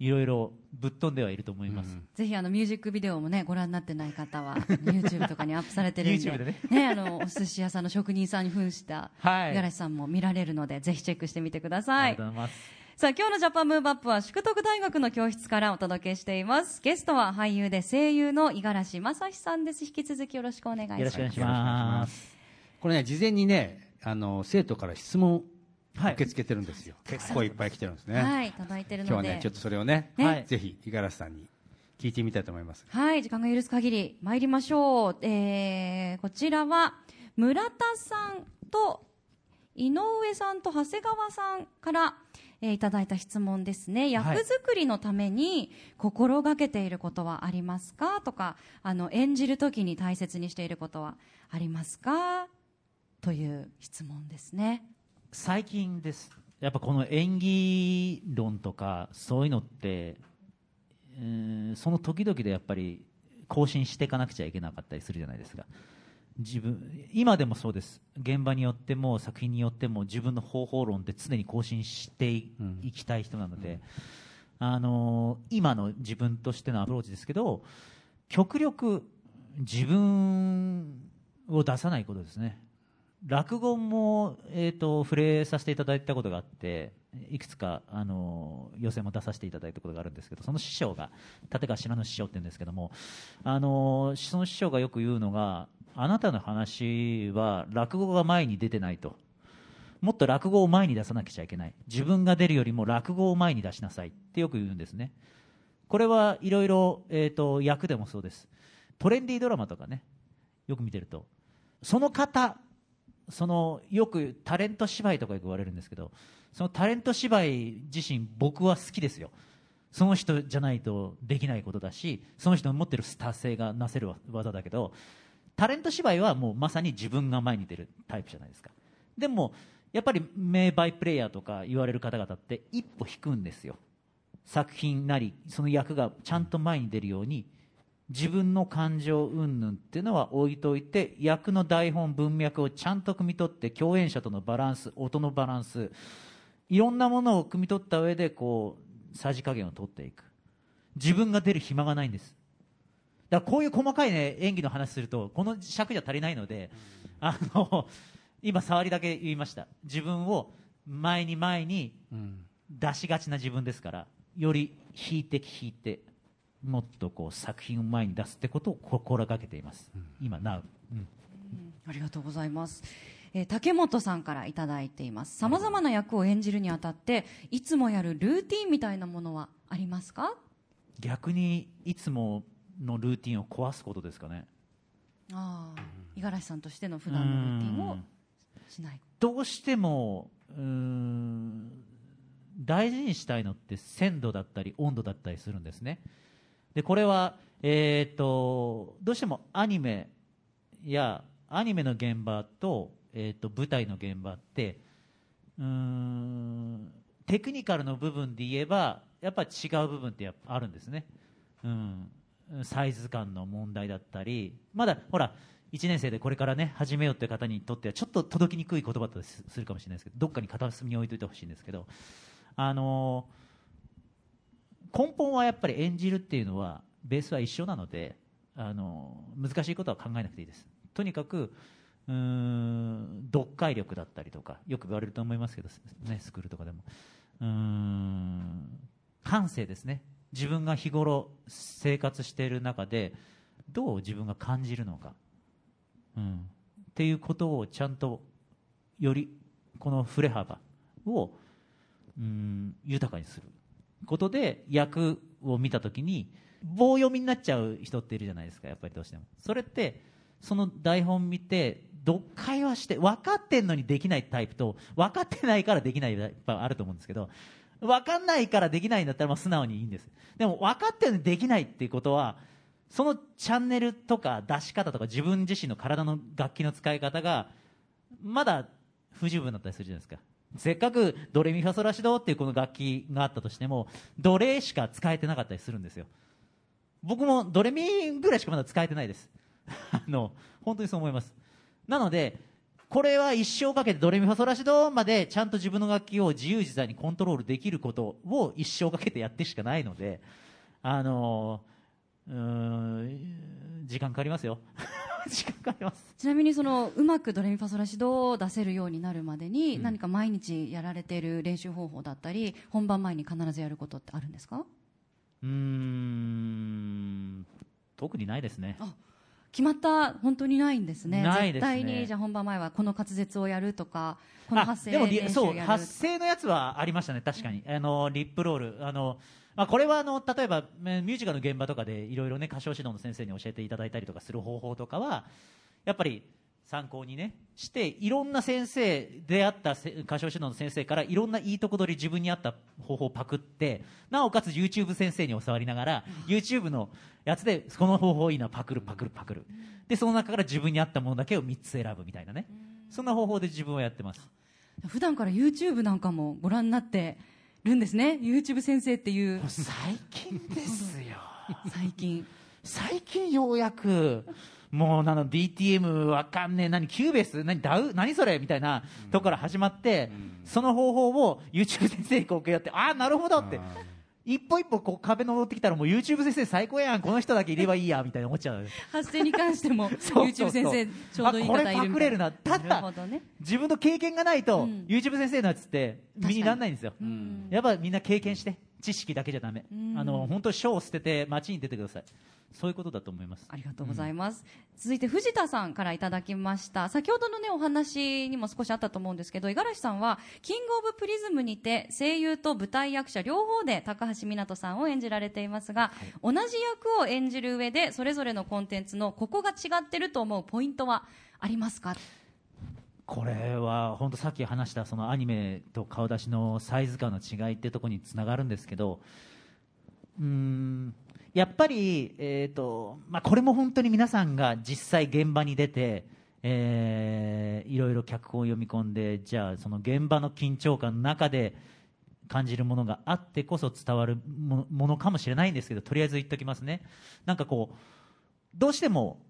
いろいろぶっ飛んではいると思います、ぜひあのミュージックビデオもねご覧になってない方は [LAUGHS] YouTube とかにアップされてるんで YouTube でね。ねあのお寿司屋さんの職人さんに扮したはい五十嵐さんも見られるのでぜひチェックしてみてくだあさい。りがとうございますさあ今日のジャパンムーブアップは淑徳大学の教室からお届けしていますゲストは俳優で声優の五十嵐正史さんです引き続きよろしくお願いしますよろしくお願いしますこれね、事前にね、あの生徒から質問はい受け付けてるんですよ。結構いっぱい来てるんですね。はい届いてるので今日はね、ちょっとそれをね、ねはいぜひ五十嵐さんに聞いてみたいと思います。はい、時間が許す限り参りましょう。えー、こちらは村田さんと井上さんと長谷川さんから、えーいただいた質問ですね。役作りのために心がけていることはありますか？とか、あの演じるときに大切にしていることはありますか？という質問ですね。最近です。やっぱこの演技論とかそういうのって、うんその時々でやっぱり更新していかなくちゃいけなかったりするじゃないですか自分今でもそうです。現場によっても作品によっても自分の方法論って常に更新してい,、きたい人なので、あの今の自分としてのアプローチですけど極力自分を出さないことですね。落語も、えー、と触れさせていただいたことがあっていくつかあの予選も出させていただいたことがあるんですけどその師匠が立川志らの師匠って言うんですけどもあのその師匠がよく言うのがあなたの話は落語が前に出てないと。もっと落語を前に出さなくちゃいけない。自分が出るよりも落語を前に出しなさいってよく言うんですね。これはいろいろ、えー、と役でもそうです。トレンディードラマとかね。よく見てると。その方そのよくタレント芝居とかよく言われるんですけどそのタレント芝居自身僕は好きですよ。その人じゃないとできないことだしその人の持ってるスター性がなせる技だけどタレント芝居はもうまさに自分が前に出るタイプじゃないですか。でもやっぱり名バイプレイヤーとか言われる方々って一歩引くんですよ。作品なりその役がちゃんと前に出るように自分の感情云々っていうのは置いといて役の台本文脈をちゃんと汲み取って共演者とのバランス音のバランスいろんなものを汲み取った上でこうさじ加減を取っていく。自分が出る暇がないんです。だこういう細かい、ね、演技の話するとこの尺じゃ足りないので、あの [LAUGHS] 今触りだけ言いました。自分を前に前に出しがちな自分ですからより引いて引いてもっとこう作品を前に出すってことを心がけています、今 Now、うん。ありがとうございます。えー竹本さんからいただいています。さまざまな役を演じるにあたって、いつもやるルーティンみたいなものはありますか？逆にいつものルーティンを壊すことですかね。ああ、五十嵐さんとしての普段のルーティンをしない。どうしてもうーん大事にしたいのって鮮度だったり温度だったりするんですね。でこれは、えー、とどうしてもアニメやアニメの現場と,、えー、と舞台の現場ってうーんテクニカルの部分で言えばやっぱり違う部分ってやっぱあるんですね、うん、サイズ感の問題だったりまだほら1年生でこれからね始めようという方にとってはちょっと届きにくい言葉だったりするかもしれないですけどどっかに片隅に置いといてほしいんですけどあの根本はやっぱり演じるっていうのはベースは一緒なのであの難しいことは考えなくていいです。とにかくうん読解力だったりとかよく言われると思いますけど、ね、スクールとかでも。うん感性ですね。自分が日頃生活している中でどう自分が感じるのか、うん、っていうことをちゃんとよりこの振れ幅をうん豊かにする。ことで役を見た時に棒読みになっちゃう人っているじゃないですかやっぱりどうしても。それってその台本見て読解はして分かってんのにできないタイプと分かってないからできないタイプあると思うんですけど分かんないからできないんだったらまあ素直にいいんです。でも分かってるのにできないっていうことはそのチャンネルとか出し方とか自分自身の体の楽器の使い方がまだ不十分だったりするじゃないですか。せっかくドレミファソラシドっていうこの楽器があったとしてもドレしか使えてなかったりするんですよ。僕もドレミぐらいしかまだ使えてないです。[LAUGHS] あの本当にそう思います。なのでこれは一生かけてドレミファソラシドまでちゃんと自分の楽器を自由自在にコントロールできることを一生かけてやってしかないのであのうーん時間かかりますよ。[LAUGHS] 時間かかります。ちなみにそのうまくドレミファソラシドを出せるようになるまでに、何か毎日やられている練習方法だったり本番前に必ずやることってあるんですか？うーん特にないですね。あ決まった本当にないんですね。ないですね。絶対にじゃあ本番前はこの滑舌をやるとかこのあ発声でもリ練習そうやる発声のやつはありましたね確かに、あのリップロールあの、まあ、これはあの例えばえミュージカルの現場とかでいろいろね歌唱指導の先生に教えていただいたりとかする方法とかはやっぱり参考にねしていろんな先生出会ったせ歌唱指導の先生からいろんないいとこ取り自分に合った方法をパクってなおかつ YouTube 先生に教わりながら YouTube のやつでこの方法いいなパクるパクるパクる。でその中から自分に合ったものだけを3つ選ぶみたいなね。そんな方法で自分はやってます。普段から YouTube なんかもご覧になってるんですね。YouTube 先生っていう。最近ですよ。[LAUGHS] 最近。最近ようやくもうなの DTM わかんねえ。何 Cubase 何 DAW？何それ？みたいなとこから始まって、その方法を YouTube 先生にこうやってああなるほどって。一歩一歩こう壁登ってきたらもう YouTube 先生最高やん。この人だけいればいいやみたいな思っちゃう。発声に関しても [LAUGHS] YouTube 先生ちょうどいい方いるみたいあこれパクれるな。ただね。自分の経験がないと、うん。YouTube 先生のやつって身にならないんですよ、うん。やっぱみんな経験して知識だけじゃダメ、うん。あの本当書を捨てて街に出てください。そういうことだと思います。ありがとうございます、続いて藤田さんからいただきました。先ほどのねお話にも少しあったと思うんですけど五十嵐さんはキングオブプリズムにて声優と舞台役者両方で高橋湊さんを演じられていますが、同じ役を演じる上でそれぞれのコンテンツのここが違ってると思うポイントはありますか？これは本当さっき話したそのアニメと顔出しのサイズ感の違いってところにつながるんですけどうんやっぱり、えーとまあ、これも本当に皆さんが実際現場に出て、えーいろいろ脚本を読み込んでじゃあその現場の緊張感の中で感じるものがあってこそ伝わるもものかもしれないんですけどとりあえず言っておきますね。なんかこうどうしても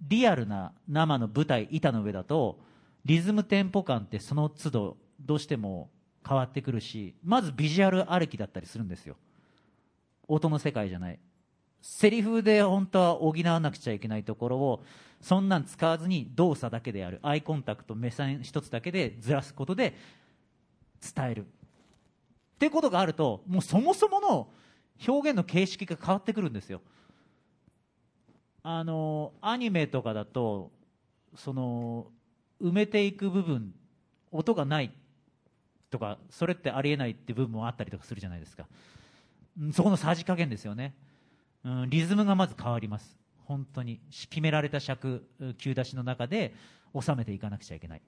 リアルな生の舞台板の上だとリズムテンポ感ってその都度どうしても変わってくるしまずビジュアル歩きだったりするんですよ。音の世界じゃない。セリフで本当は補わなくちゃいけないところをそんなん使わずに動作だけでやる。アイコンタクト目線一つだけでずらすことで伝える。ってことがあるともうそもそもの表現の形式が変わってくるんですよ。あのアニメとかだとその埋めていく部分音がないとかそれってありえないって部分もあったりとかするじゃないですか。うんそこのさじ加減ですよね、うん、リズムがまず変わります。本当に。決められた尺急出しの中で収めていかなくちゃいけない。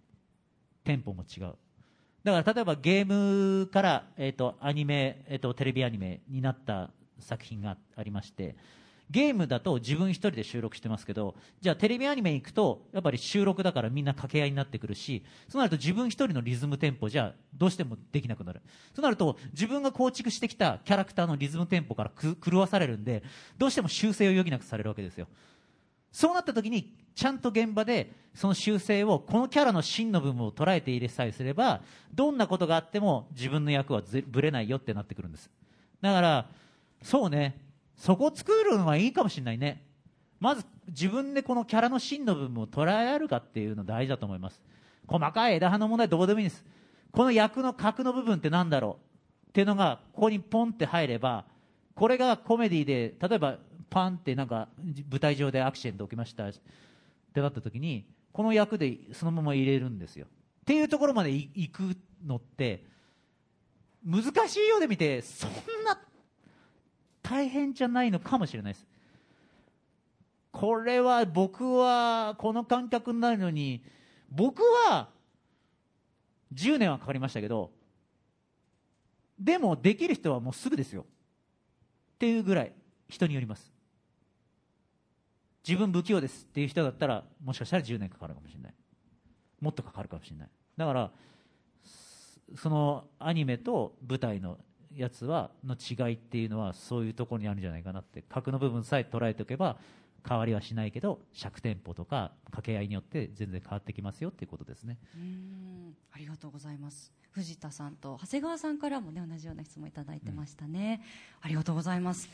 テンポも違う。だから例えばゲームから、えー、とアニメ、えー、とテレビアニメになった作品がありましてゲームだと自分一人で収録してますけどじゃあテレビアニメ行くとやっぱり収録だからみんな掛け合いになってくるしそうなると自分一人のリズムテンポじゃどうしてもできなくなる。そうなると自分が構築してきたキャラクターのリズムテンポから狂わされるんでどうしても修正を余儀なくされるわけですよ。そうなった時にちゃんと現場でその修正をこのキャラの真の部分を捉えて入れさえすればどんなことがあっても自分の役はぶれないよってなってくるんです。だからそうね。そこを作るのはいいかもしれないね。まず自分でこのキャラの真の部分を捉えられるかっていうの大事だと思います。細かい枝葉の問題どうでもいいんです。この役の核の部分って何だろうっていうのがここにポンって入ればこれがコメディで例えばパンってなんか舞台上でアクシデント起きましたってなった時にこの役でそのまま入れるんですよ。っていうところまで行くのって難しいようで見てそんな大変じゃないのかもしれないです。これは僕はこの感覚になるのに僕は10年はかかりましたけどでもできる人はもうすぐですよ。っていうぐらい人によります。自分不器用ですっていう人だったらもしかしたら10年かかるかもしれない。もっとかかるかもしれない。だからそそのアニメと舞台のやつはの違いっていうのはそういうところにあるんじゃないかなって核の部分さえ捉えておけば変わりはしないけど尺テンポとか掛け合いによって全然変わってきますよっていうことですね。うん。ありがとうございます。藤田さんと長谷川さんからもね同じような質問いただいてましたね、ありがとうございます。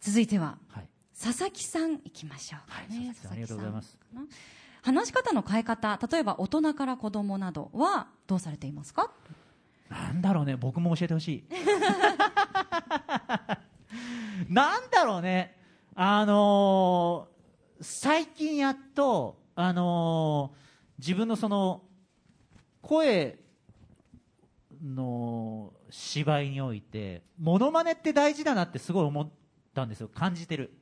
続いてははい。佐々木さんいきましょうはいね佐々木さんありがとうございます。話し方の変え方例えば大人から子供などはどうされていますか？なんだろうね僕も教えてほしい。[LAUGHS] なんだろうねあのー最近やっとあのー自分のその声の芝居においてモノマネって大事だなってすごい思ったんですよ感じてる。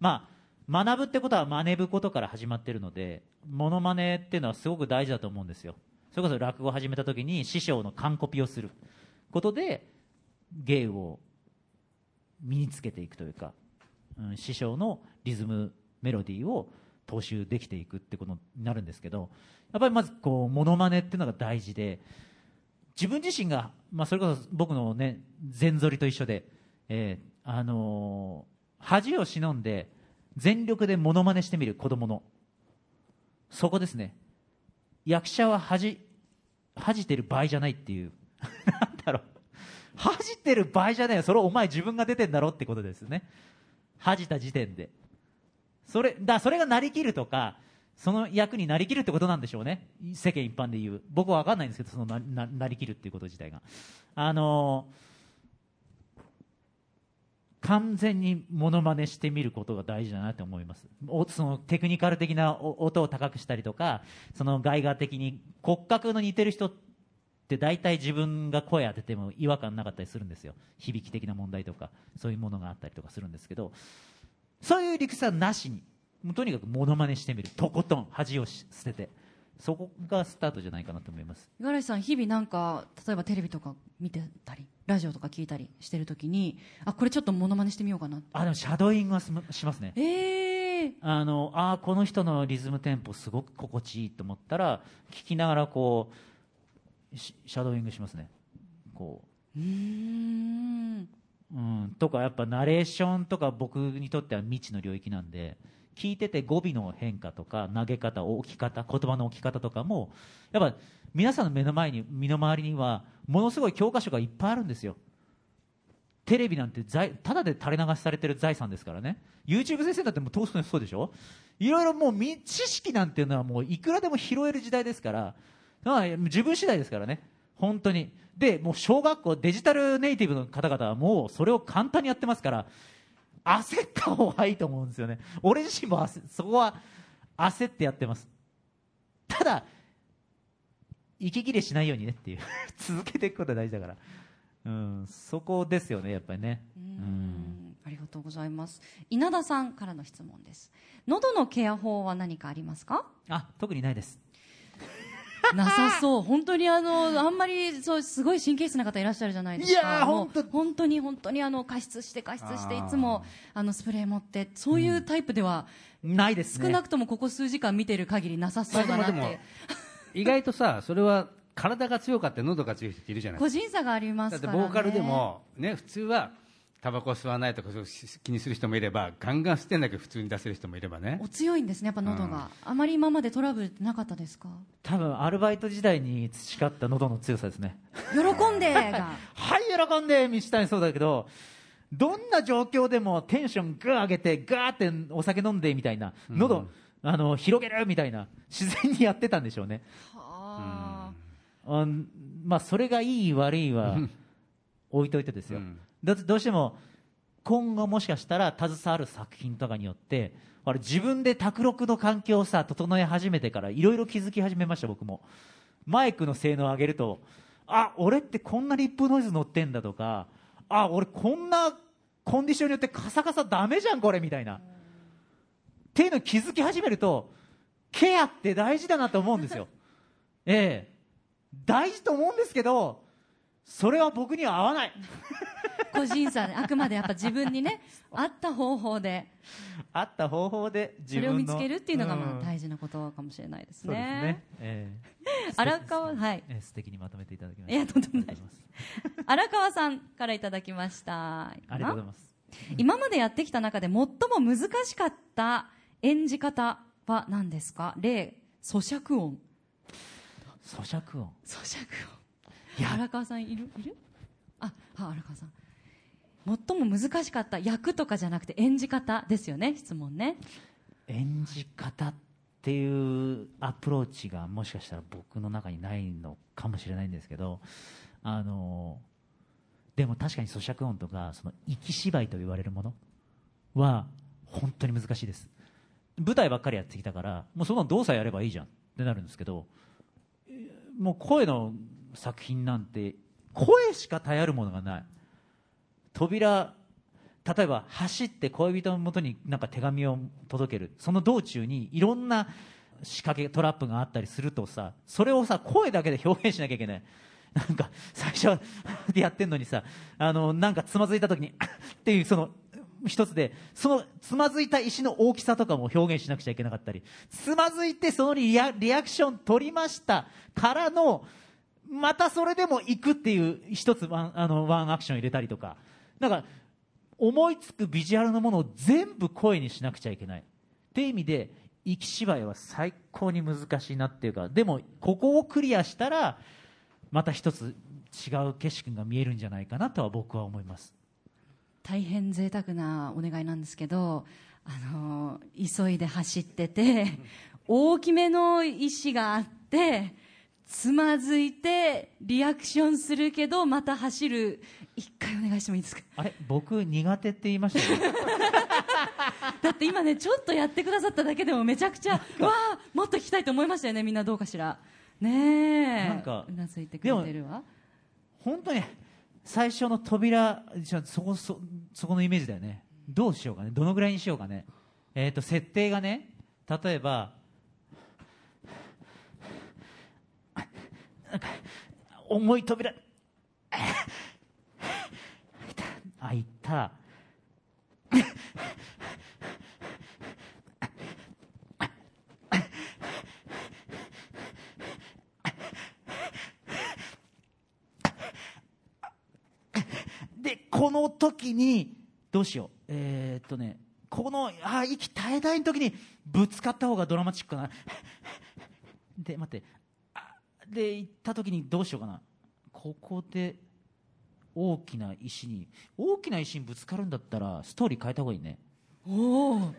まあ学ぶってことは真似ぶことから始まってるのでモノマネっていうのはすごく大事だと思うんですよ。それこそ落語を始めた時に師匠の完コピをすることで芸を身につけていくというか、うん、師匠のリズムメロディーを踏襲できていくってことになるんですけどやっぱりまずこうモノマネっていうのが大事で自分自身が、まあ、それこそ僕のね全反りと一緒で、えーあのー恥を忍んで全力でモノマネしてみる子供のそこですね。役者は恥恥じてる場合じゃないっていう。[LAUGHS] なんだろう。恥じてる場合じゃないよ。それお前自分が出てんだろってことですね。恥じた時点で。それだそれがなりきるとかその役になりきるってことなんでしょうね。世間一般で言う。僕は分かんないんですけどそのなななりきるっていうこと自体が。あの完全にモノマネしてみることが大事だなと思います。そのテクニカル的な音を高くしたりとかその外画的に骨格の似てる人って大体自分が声当てても違和感なかったりするんですよ。響き的な問題とかそういうものがあったりとかするんですけど。そういう理屈はなしにもうとにかくモノマネしてみる。とことん恥を捨てて。そこがスタートじゃないかなと思います。五十嵐さん日々なんか例えばテレビとか見てたりラジオとか聞いたりしてるときにあこれちょっとモノマネしてみようかな。あでもシャドーイングはしますね。ええあのあーこの人のリズムテンポすごく心地いいと思ったら聞きながらこうシシャドーイングしますね。こう。ーん。う、うん、とかやっぱナレーションとか僕にとっては未知の領域なんで聞いてて語尾の変化とか投げ方置き方言葉の置き方とかもやっぱ皆さんの目の前に身の回りにはものすごい教科書がいっぱいあるんですよ。テレビなんて財ただで垂れ流しされてる財産ですからね。YouTube 先生だってもう当然そうでしょ？いろいろもう知識なんていうのはもういくらでも拾える時代ですからまあ自分次第ですからね。本当に。でもう小学校デジタルネイティブの方々はもうそれを簡単にやってますから焦った方がいいと思うんですよね。俺自身も焦そこは焦ってやってます。ただ息切れしないようにねっていう。[LAUGHS] 続けていくことが大事だから、うん、そこですよねやっぱりね。ううんん。ありがとうございます。稲田さんからの質問です。喉のケア法は何かありますか？あ特にないですなさそう。本当にあのあんまりそうすごい神経質な方いらっしゃるじゃないですか。いや本当。本当に本当にあの加湿して加湿していつもあのスプレー持ってそういうタイプではないですね。少なくともここ数時間見てる限りなさそうだなって。[LAUGHS] 意外とさそれは体が強かって喉が強い人っているじゃない個人差がありまだってボーカルでもね普通はタバコ吸わないとかそう気にする人もいればガンガン吸ってんだけど普通に出せる人もいればね。お強いんですねやっぱ喉が、あまり今までトラブルってなかったですか？多分アルバイト時代に培った喉の強さですね。喜んでが。[LAUGHS] はい喜んで水谷そうだけどどんな状況でもテンショングー上げてガーってお酒飲んでみたいな喉、あの広げるみたいな自然にやってたんでしょうね。はああん。まあそれがいい悪いは置いといてですよ、うんだってどうしても今後もしかしたら携わる作品とかによってあれ自分で卓録の環境をさ整え始めてからいろいろ気づき始めました僕も。マイクの性能を上げるとあ俺ってこんなリップノイズ乗ってんだとかあ俺こんなコンディションによってカサカサダメじゃんこれみたいな。っていうの気づき始めるとケアって大事だなと思うんですよ。ええ。大事と思うんですけどそれは僕には合わない。[LAUGHS] 個人差であくまでやっぱ自分にね合った方法で。あった方法で自それを見つけるっていうのがまあうん。大事なことかもしれないですそうですね。ね。え。荒川はい。えええ素敵にまとめていただきまいやとんでもない。荒川さんからいただきました。ありがとうございます。今までやってきた中で最も難しかった演じ方は何ですか？例咀嚼音。咀嚼音。咀嚼いや。音荒川さんいる？いる？ああ荒川さん最も難しかった役とかじゃなくて演じ方ですよね質問ね。演じ方っていうアプローチがもしかしたら僕の中にないのかもしれないんですけどあのでも確かに咀嚼音とかその息芝居と言われるものは本当に難しいです。舞台ばっかりやってきたからもうその動作やればいいじゃんってなるんですけどもう声の作品なんて声しか頼るものがない。扉例えば走って恋人のもとになんか手紙を届ける。その道中にいろんな仕掛けトラップがあったりするとさそれをさ声だけで表現しなきゃいけない。なんか最初でやってんのにさあのなんかつまずいた時に [LAUGHS] っていうその一つでそのつまずいた石の大きさとかも表現しなくちゃいけなかったり。つまずいてそのリアリアクション取りましたからのまたそれでも行くっていう一つワンあのワンアクション入れたりとか。だか思いつくビジュアルのものを全部声にしなくちゃいけない。っていう意味で生き芝居は最高に難しいなっていうか。でもここをクリアしたらまた一つ違う景色が見えるんじゃないかなとは僕は思います。大変贅沢なお願いなんですけど、あの急いで走ってて、大きめの石があって、つまずいて、リアクションするけど、また走る。一回お願いしてもいいですか？あれ？僕苦手って言いましたよ [LAUGHS] だって今ね、ちょっとやってくださっただけでもめちゃくちゃ、わあもっと聞きたいと思いましたよね、みんなどうかしら。ねえ。なんかうなずいてくれてるわ。本当に最初の扉じゃあそこそそこのイメージだよねどうしようかねどのぐらいにしようかねえっ、と設定がね例えばなんか重い扉。開いた。でこの時にどうしよう。えーっとねこのあ息絶え絶えの時にぶつかった方がドラマチックかな。で待って。で行った時にどうしようかな。ここで大きな石に大きな石にぶつかるんだったらストーリー変えた方がいいね。おお。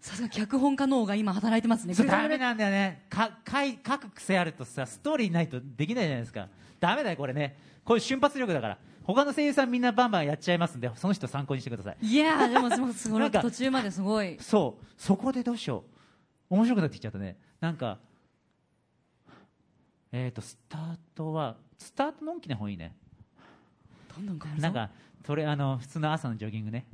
さすが脚本家脳が今働いてますね。それダメなんだよね。かかい書く癖あるとさストーリーないとできないじゃないですか。ダメだよこれね。こういう瞬発力だから。他の声優さんみんなバンバンやっちゃいますんでその人参考にしてください。いやーでもすごい。途中まですごい。そう。そこでどうしよう。面白くなってきちゃったね。なんかえっ、とスタートはスタートのんきな方がいいね。どんどん変わるぞ。なんかそれあの普通の朝のジョギングね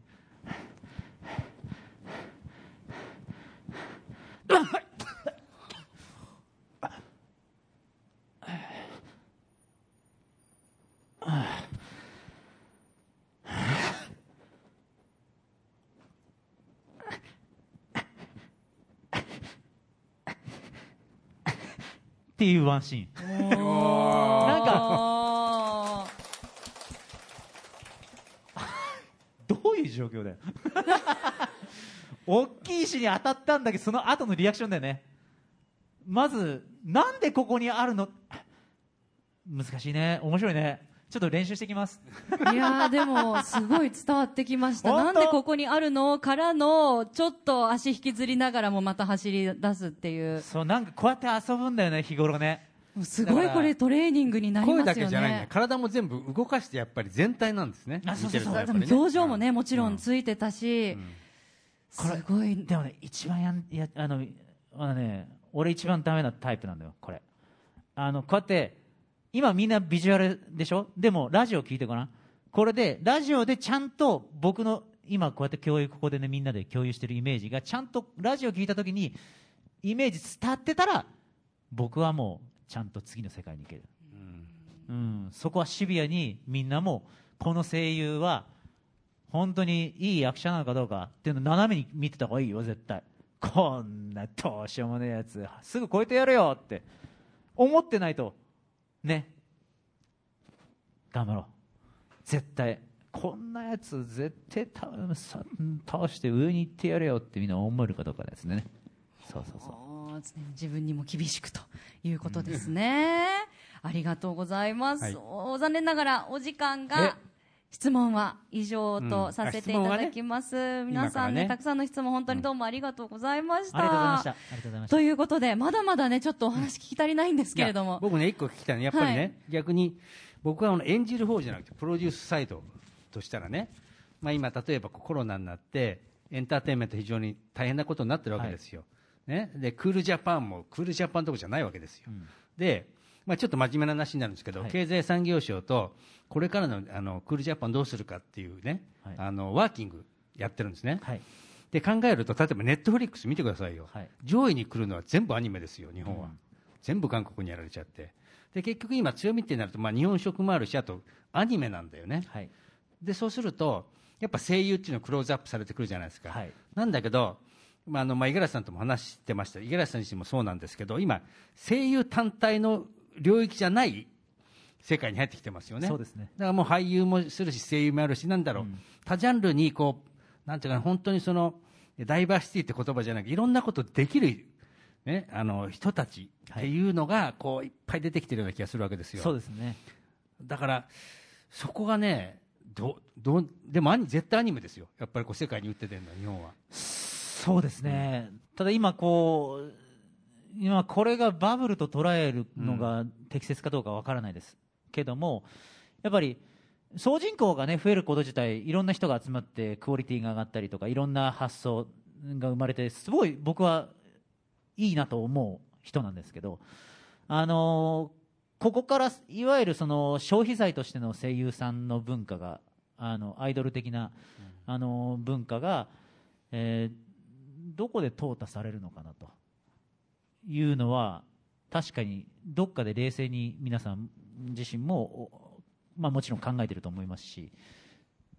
っていうワンシーン。なんか。あ [LAUGHS] どういう状況だよ。[LAUGHS] 大きい石に当たったんだけどその後のリアクションだよね。まずなんでここにあるの？[SIGHS] 難しいね。面白いねちょっと練習してきます。ーいやーでもすごい伝わってきました。なんでここにあるのからのちょっと足引きずりながらもまた走り出すっていう。そうなんかこうやって遊ぶんだよね日頃ね。もうすごいこれトレーニングになり声だますよけじゃないんだよ。ね体も全部動かしてやっぱり全体なんですね。あそうそうそう。ね。表情もねもちろんついてたし、これすごい。でもね一番やんやあのあのね俺一番ダメなタイプなんだよこれ。あのこうやって今みんなビジュアルでしょ？でもラジオ聞いてごらん。これでラジオでちゃんと僕の今こうやって共有ここでねみんなで共有してるイメージがちゃんとラジオ聞いた時にイメージ伝ってたら僕はもうちゃんと次の世界に行ける、うん、そこはシビアにみんなもこの声優は本当にいい役者なのかどうかっていうのを斜めに見てた方がいいよ絶対。こんなどうしようもねえやつすぐ超えてやるよって思ってないとね。頑張ろう。絶対こんなやつ絶対倒さ倒して上に行ってやるよってみんな思えるかどうかですね。そうそうそう。常に自分にも厳しくということですね。ありがとうございます。はい。お残念ながらお時間えが質問は以上とうん。させていただきます。皆さんね今からね。たくさんの質問本当にどうもありがとうございました。ありがとうございましたありがとうございました。ということでまだまだねちょっとお話聞き足りないんですけれども。僕ね一個聞きたいのはやっぱりね、はい。逆に僕はあの演じる方じゃなくてプロデュースサイドとしたらね、まあ、今例えばコロナになってエンターテインメント非常に大変なことになってるわけですよ、ね、でクールジャパンもクールジャパンどころじゃないわけですよ、で、まあ、ちょっと真面目な話になるんですけど、はい。経済産業省とこれからのあのクールジャパンどうするかっていうね、はい。あのワーキングやってるんですね、はい。で考えると例えばネットフリックス見てくださいよ、はい。上位に来るのは全部アニメですよ日本は、うん。全部韓国にやられちゃって。で結局今強みってなると、まあ、日本食もあるしあとアニメなんだよね。はい。でそうするとやっぱ声優っていうのはクローズアップされてくるじゃないですか、はい。なんだけど、まああのまあ、五十嵐さんとも話してました。五十嵐さん自身もそうなんですけど今声優単体の領域じゃない世界に入ってきてますよね。そうですね。だからもう俳優もするし声優もあるしなんだろう、多ジャンルにこうなんていうかな本当にそのダイバーシティって言葉じゃなくていろんなことできる、ね、あの人たちっていうのがこういっぱい出てきてるような気がするわけですよ。そうですね。だからそこがねどどでもアニ絶対アニメですよ。やっぱりこう世界に打って出るのは日本は。そうですね、ただ今こう今これがバブルと捉えるのが適切かどうかわからないです。けどもやっぱり総人口がね増えること自体いろんな人が集まってクオリティが上がったりとかいろんな発想が生まれてすごい僕はいいなと思う人なんですけどあのここからいわゆるその消費財としての声優さんの文化があのアイドル的な、あの文化が、えーどこで淘汰されるのかなというのは確かにどっかで冷静に皆さん自身も、まあ、もちろん考えてると思いますし、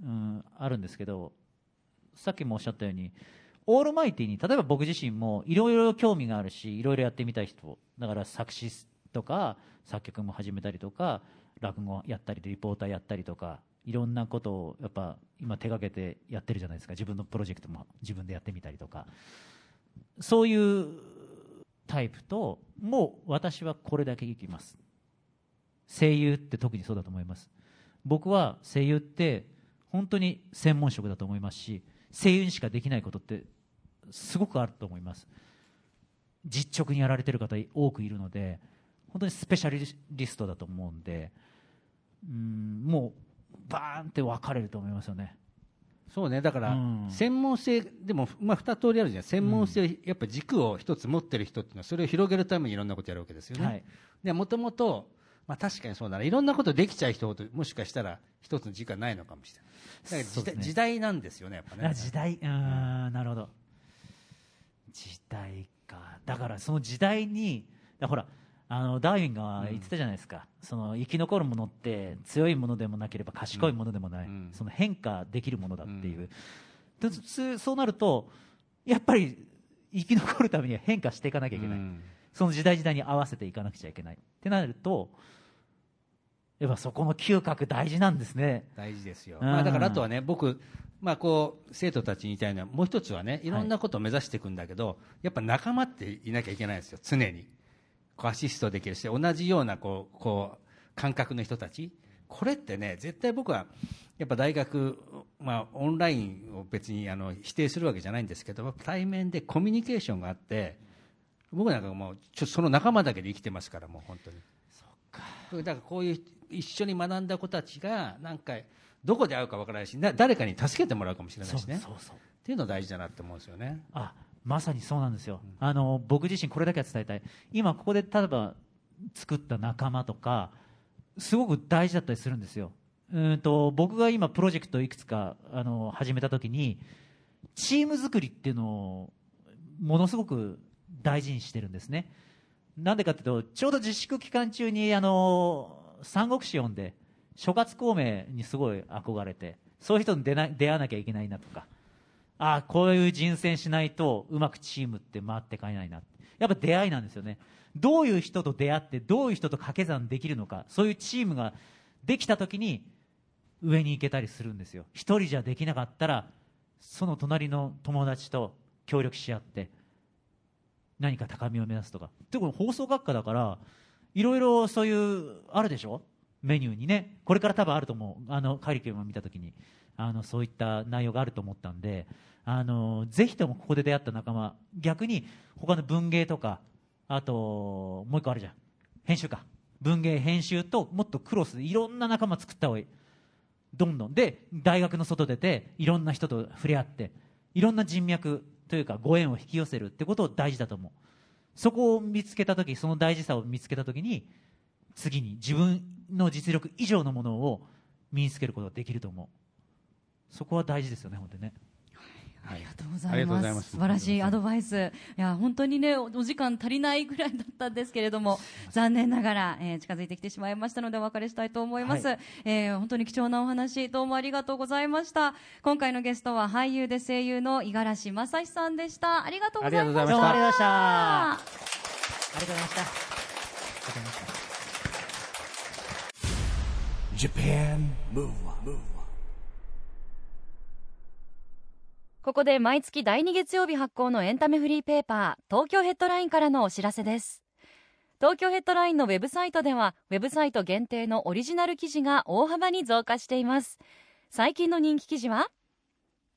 うん、あるんですけどさっきもおっしゃったようにオールマイティに例えば僕自身もいろいろ興味があるしいろいろやってみたい人だから作詞とか作曲も始めたりとか落語やったりリポーターやったりとかいろんなことをやっぱ今手がけてやってるじゃないですか。自分のプロジェクトも自分でやってみたりとか。そういうタイプともう私はこれだけいきます。声優って特にそうだと思います。僕は声優って本当に専門職だと思いますし声優にしかできないことってすごくあると思います。実直にやられてる方多くいるので本当にスペシャリストだと思うんでうんもうバーンって分かれると思いますよね。そうね。だから、うん。専門性でも、まあ、2通りあるじゃん。専門性、やっぱ軸を一つ持ってる人っていうのはそれを広げるためにいろんなことやるわけですよね、はい。でもともと、まあ、確かにそうだな。いろんなことできちゃう人ほどもしかしたら一つの軸がないのかもしれない。だから時ね。時代なんですよねやっぱね。あ時代。うーんなるほど。時代か。だからその時代にだほらあのダーウィンが言ってたじゃないですか、その生き残るものって強いものでもなければ賢いものでもない、うん。その変化できるものだっていう、でつそうなるとやっぱり生き残るためには変化していかなきゃいけない、うん。その時代時代に合わせていかなくちゃいけない。ってなるとやっぱそこの嗅覚大事なんですね。大事ですよ、うん。まあ、だからあとはね僕、まあ、こう生徒たちに言いたいのはもう一つはねいろんなことを目指していくんだけど、やっぱ仲間っていなきゃいけないんですよ。常にこうアシストできるし同じようなこうこう感覚の人たち。これってね絶対僕はやっぱ大学、まあ、オンラインを別にあの否定するわけじゃないんですけど対面でコミュニケーションがあって僕なんかもうちょその仲間だけで生きてますからもう本当に。だからこういう一緒に学んだ子たちがなんかどこで会うかわからないしな誰かに助けてもらうかもしれないしね。そうそうそう。っていうの大事だなって思うんですよね。あまさにそうなんですよ、あの僕自身これだけは伝えたい。今ここで例えば作った仲間とかすごく大事だったりするんですよ。うーんと僕が今プロジェクトをいくつかあの始めた時にチーム作りっていうのをものすごく大事にしてるんですね。なんでかっていうとちょうど自粛期間中にあの三国志読んで諸葛孔明にすごい憧れてそういう人に出な出会わなきゃいけないなとかああこういう人選しないとうまくチームって回っていかないな。やっぱ出会いなんですよね。どういう人と出会ってどういう人と掛け算できるのかそういうチームができた時に上に行けたりするんですよ。一人じゃできなかったらその隣の友達と協力し合って何か高みを目指すとか。でこれ放送学科だからいろいろそういうあるでしょ？メニューにね。これから多分あると思う。あのカリキュラムを見た時に。あのそういった内容があると思ったんであのぜひともここで出会った仲間逆に他の文芸とかあともう一個あるじゃん。編集か。文芸編集ともっとクロスでいろんな仲間作った方がいい。どんどん。で大学の外出ていろんな人と触れ合っていろんな人脈というかご縁を引き寄せるってことを大事だと思う。そこを見つけた時その大事さを見つけた時に次に自分の実力以上のものを身につけることができると思う。そこは大事ですよね本当にねありがとうござありいます。がとうございます素晴らしいアドバイス。いや、本当にね、おお時間足りないぐらいだったんですけれども、残念ながら、えー近づいてきてしまいましたので、お別れしたいと思います。えー本当に貴重なお話、どうもありがとうございました。今回のゲストは俳優で声優の五十嵐正史さんでした。ありがとうございました。ありがとうございましたありがとうございましたありがとうございましたありがとうございました Japan Move Up, ここで毎月第2月曜日発行のエンタメフリーペーパー東京ヘッドラインからのお知らせです。東京ヘッドラインのウェブサイトではウェブサイト限定のオリジナル記事が大幅に増加しています。最近の人気記事は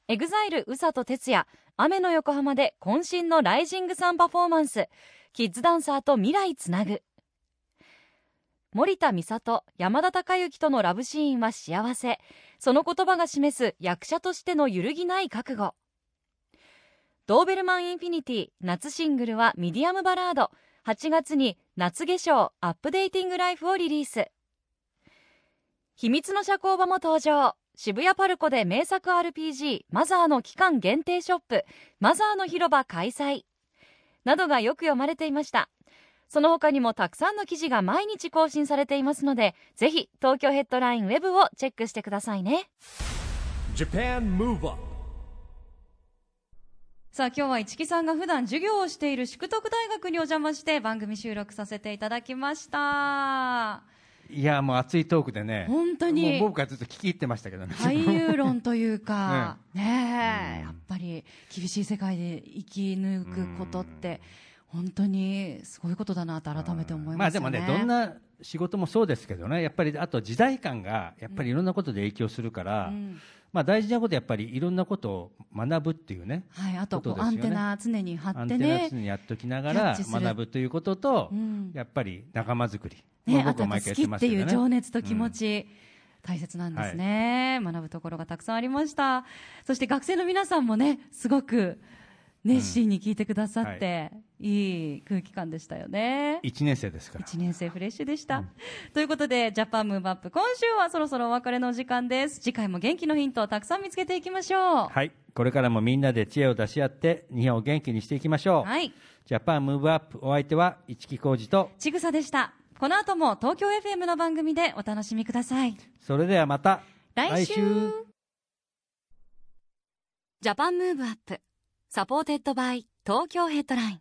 EXILE USA と TETSUYA 雨の横浜で渾身の Rising Sun パフォーマンス。キッズダンサーと未来つなぐ。森田美里山田孝之とのラブシーンは幸せ。その言葉が示す役者としての揺るぎない覚悟。ドーベルマンインフィニティ夏シングルはミディアムバラード。8月に夏化粧アップデーティングライフをリリース。秘密の社交場も登場。渋谷パルコで名作 RPG マザーの期間限定ショップマザーの広場開催。などがよく読まれていました。その他にもたくさんの記事が毎日更新されていますのでぜひ東京ヘッドラインウェブをチェックしてくださいね。Japan Move Up さあ今日は市木さんが普段授業をしている淑徳大学にお邪魔して番組収録させていただきました。いやもう熱いトークでね。本当に。僕はずっと聞き入ってましたけどね俳優論というか、[LAUGHS] ねえ、うんやっぱり厳しい世界で生き抜くことって、本当にすごいことだなと改めて思いまますよね。あでもねどんな仕事もそうですけどねやっぱりあと時代感がやっぱりいろんなことで影響するから、うん。まあ大事なことはやっぱりいろんなことを学ぶっていうねはい、あとこね。アンテナ常に張アンテナってね常、にやっときながら学ぶということと、うん。やっぱり仲間づくり、ね、まああとやっぱ好きっていう情熱と気持うん。ち、大切なんですね、学ぶところがたくさんありました。そして学生の皆さんもねすごく熱心に聞いてくださって、い、い空気感でしたよね。1年生ですから。1年生フレッシュでした、ということでジャパンムーブアップ今週はそろそろお別れの時間です。次回も元気のヒントをたくさん見つけていきましょう。はい。これからもみんなで知恵を出し合って日本を元気にしていきましょう、はい。ジャパンムーブアップお相手は市木浩二と。ちぐさでした。この後も東京 FM の番組でお楽しみください。それではまた来週。 Japan Move Up supported by 東京ヘッドライン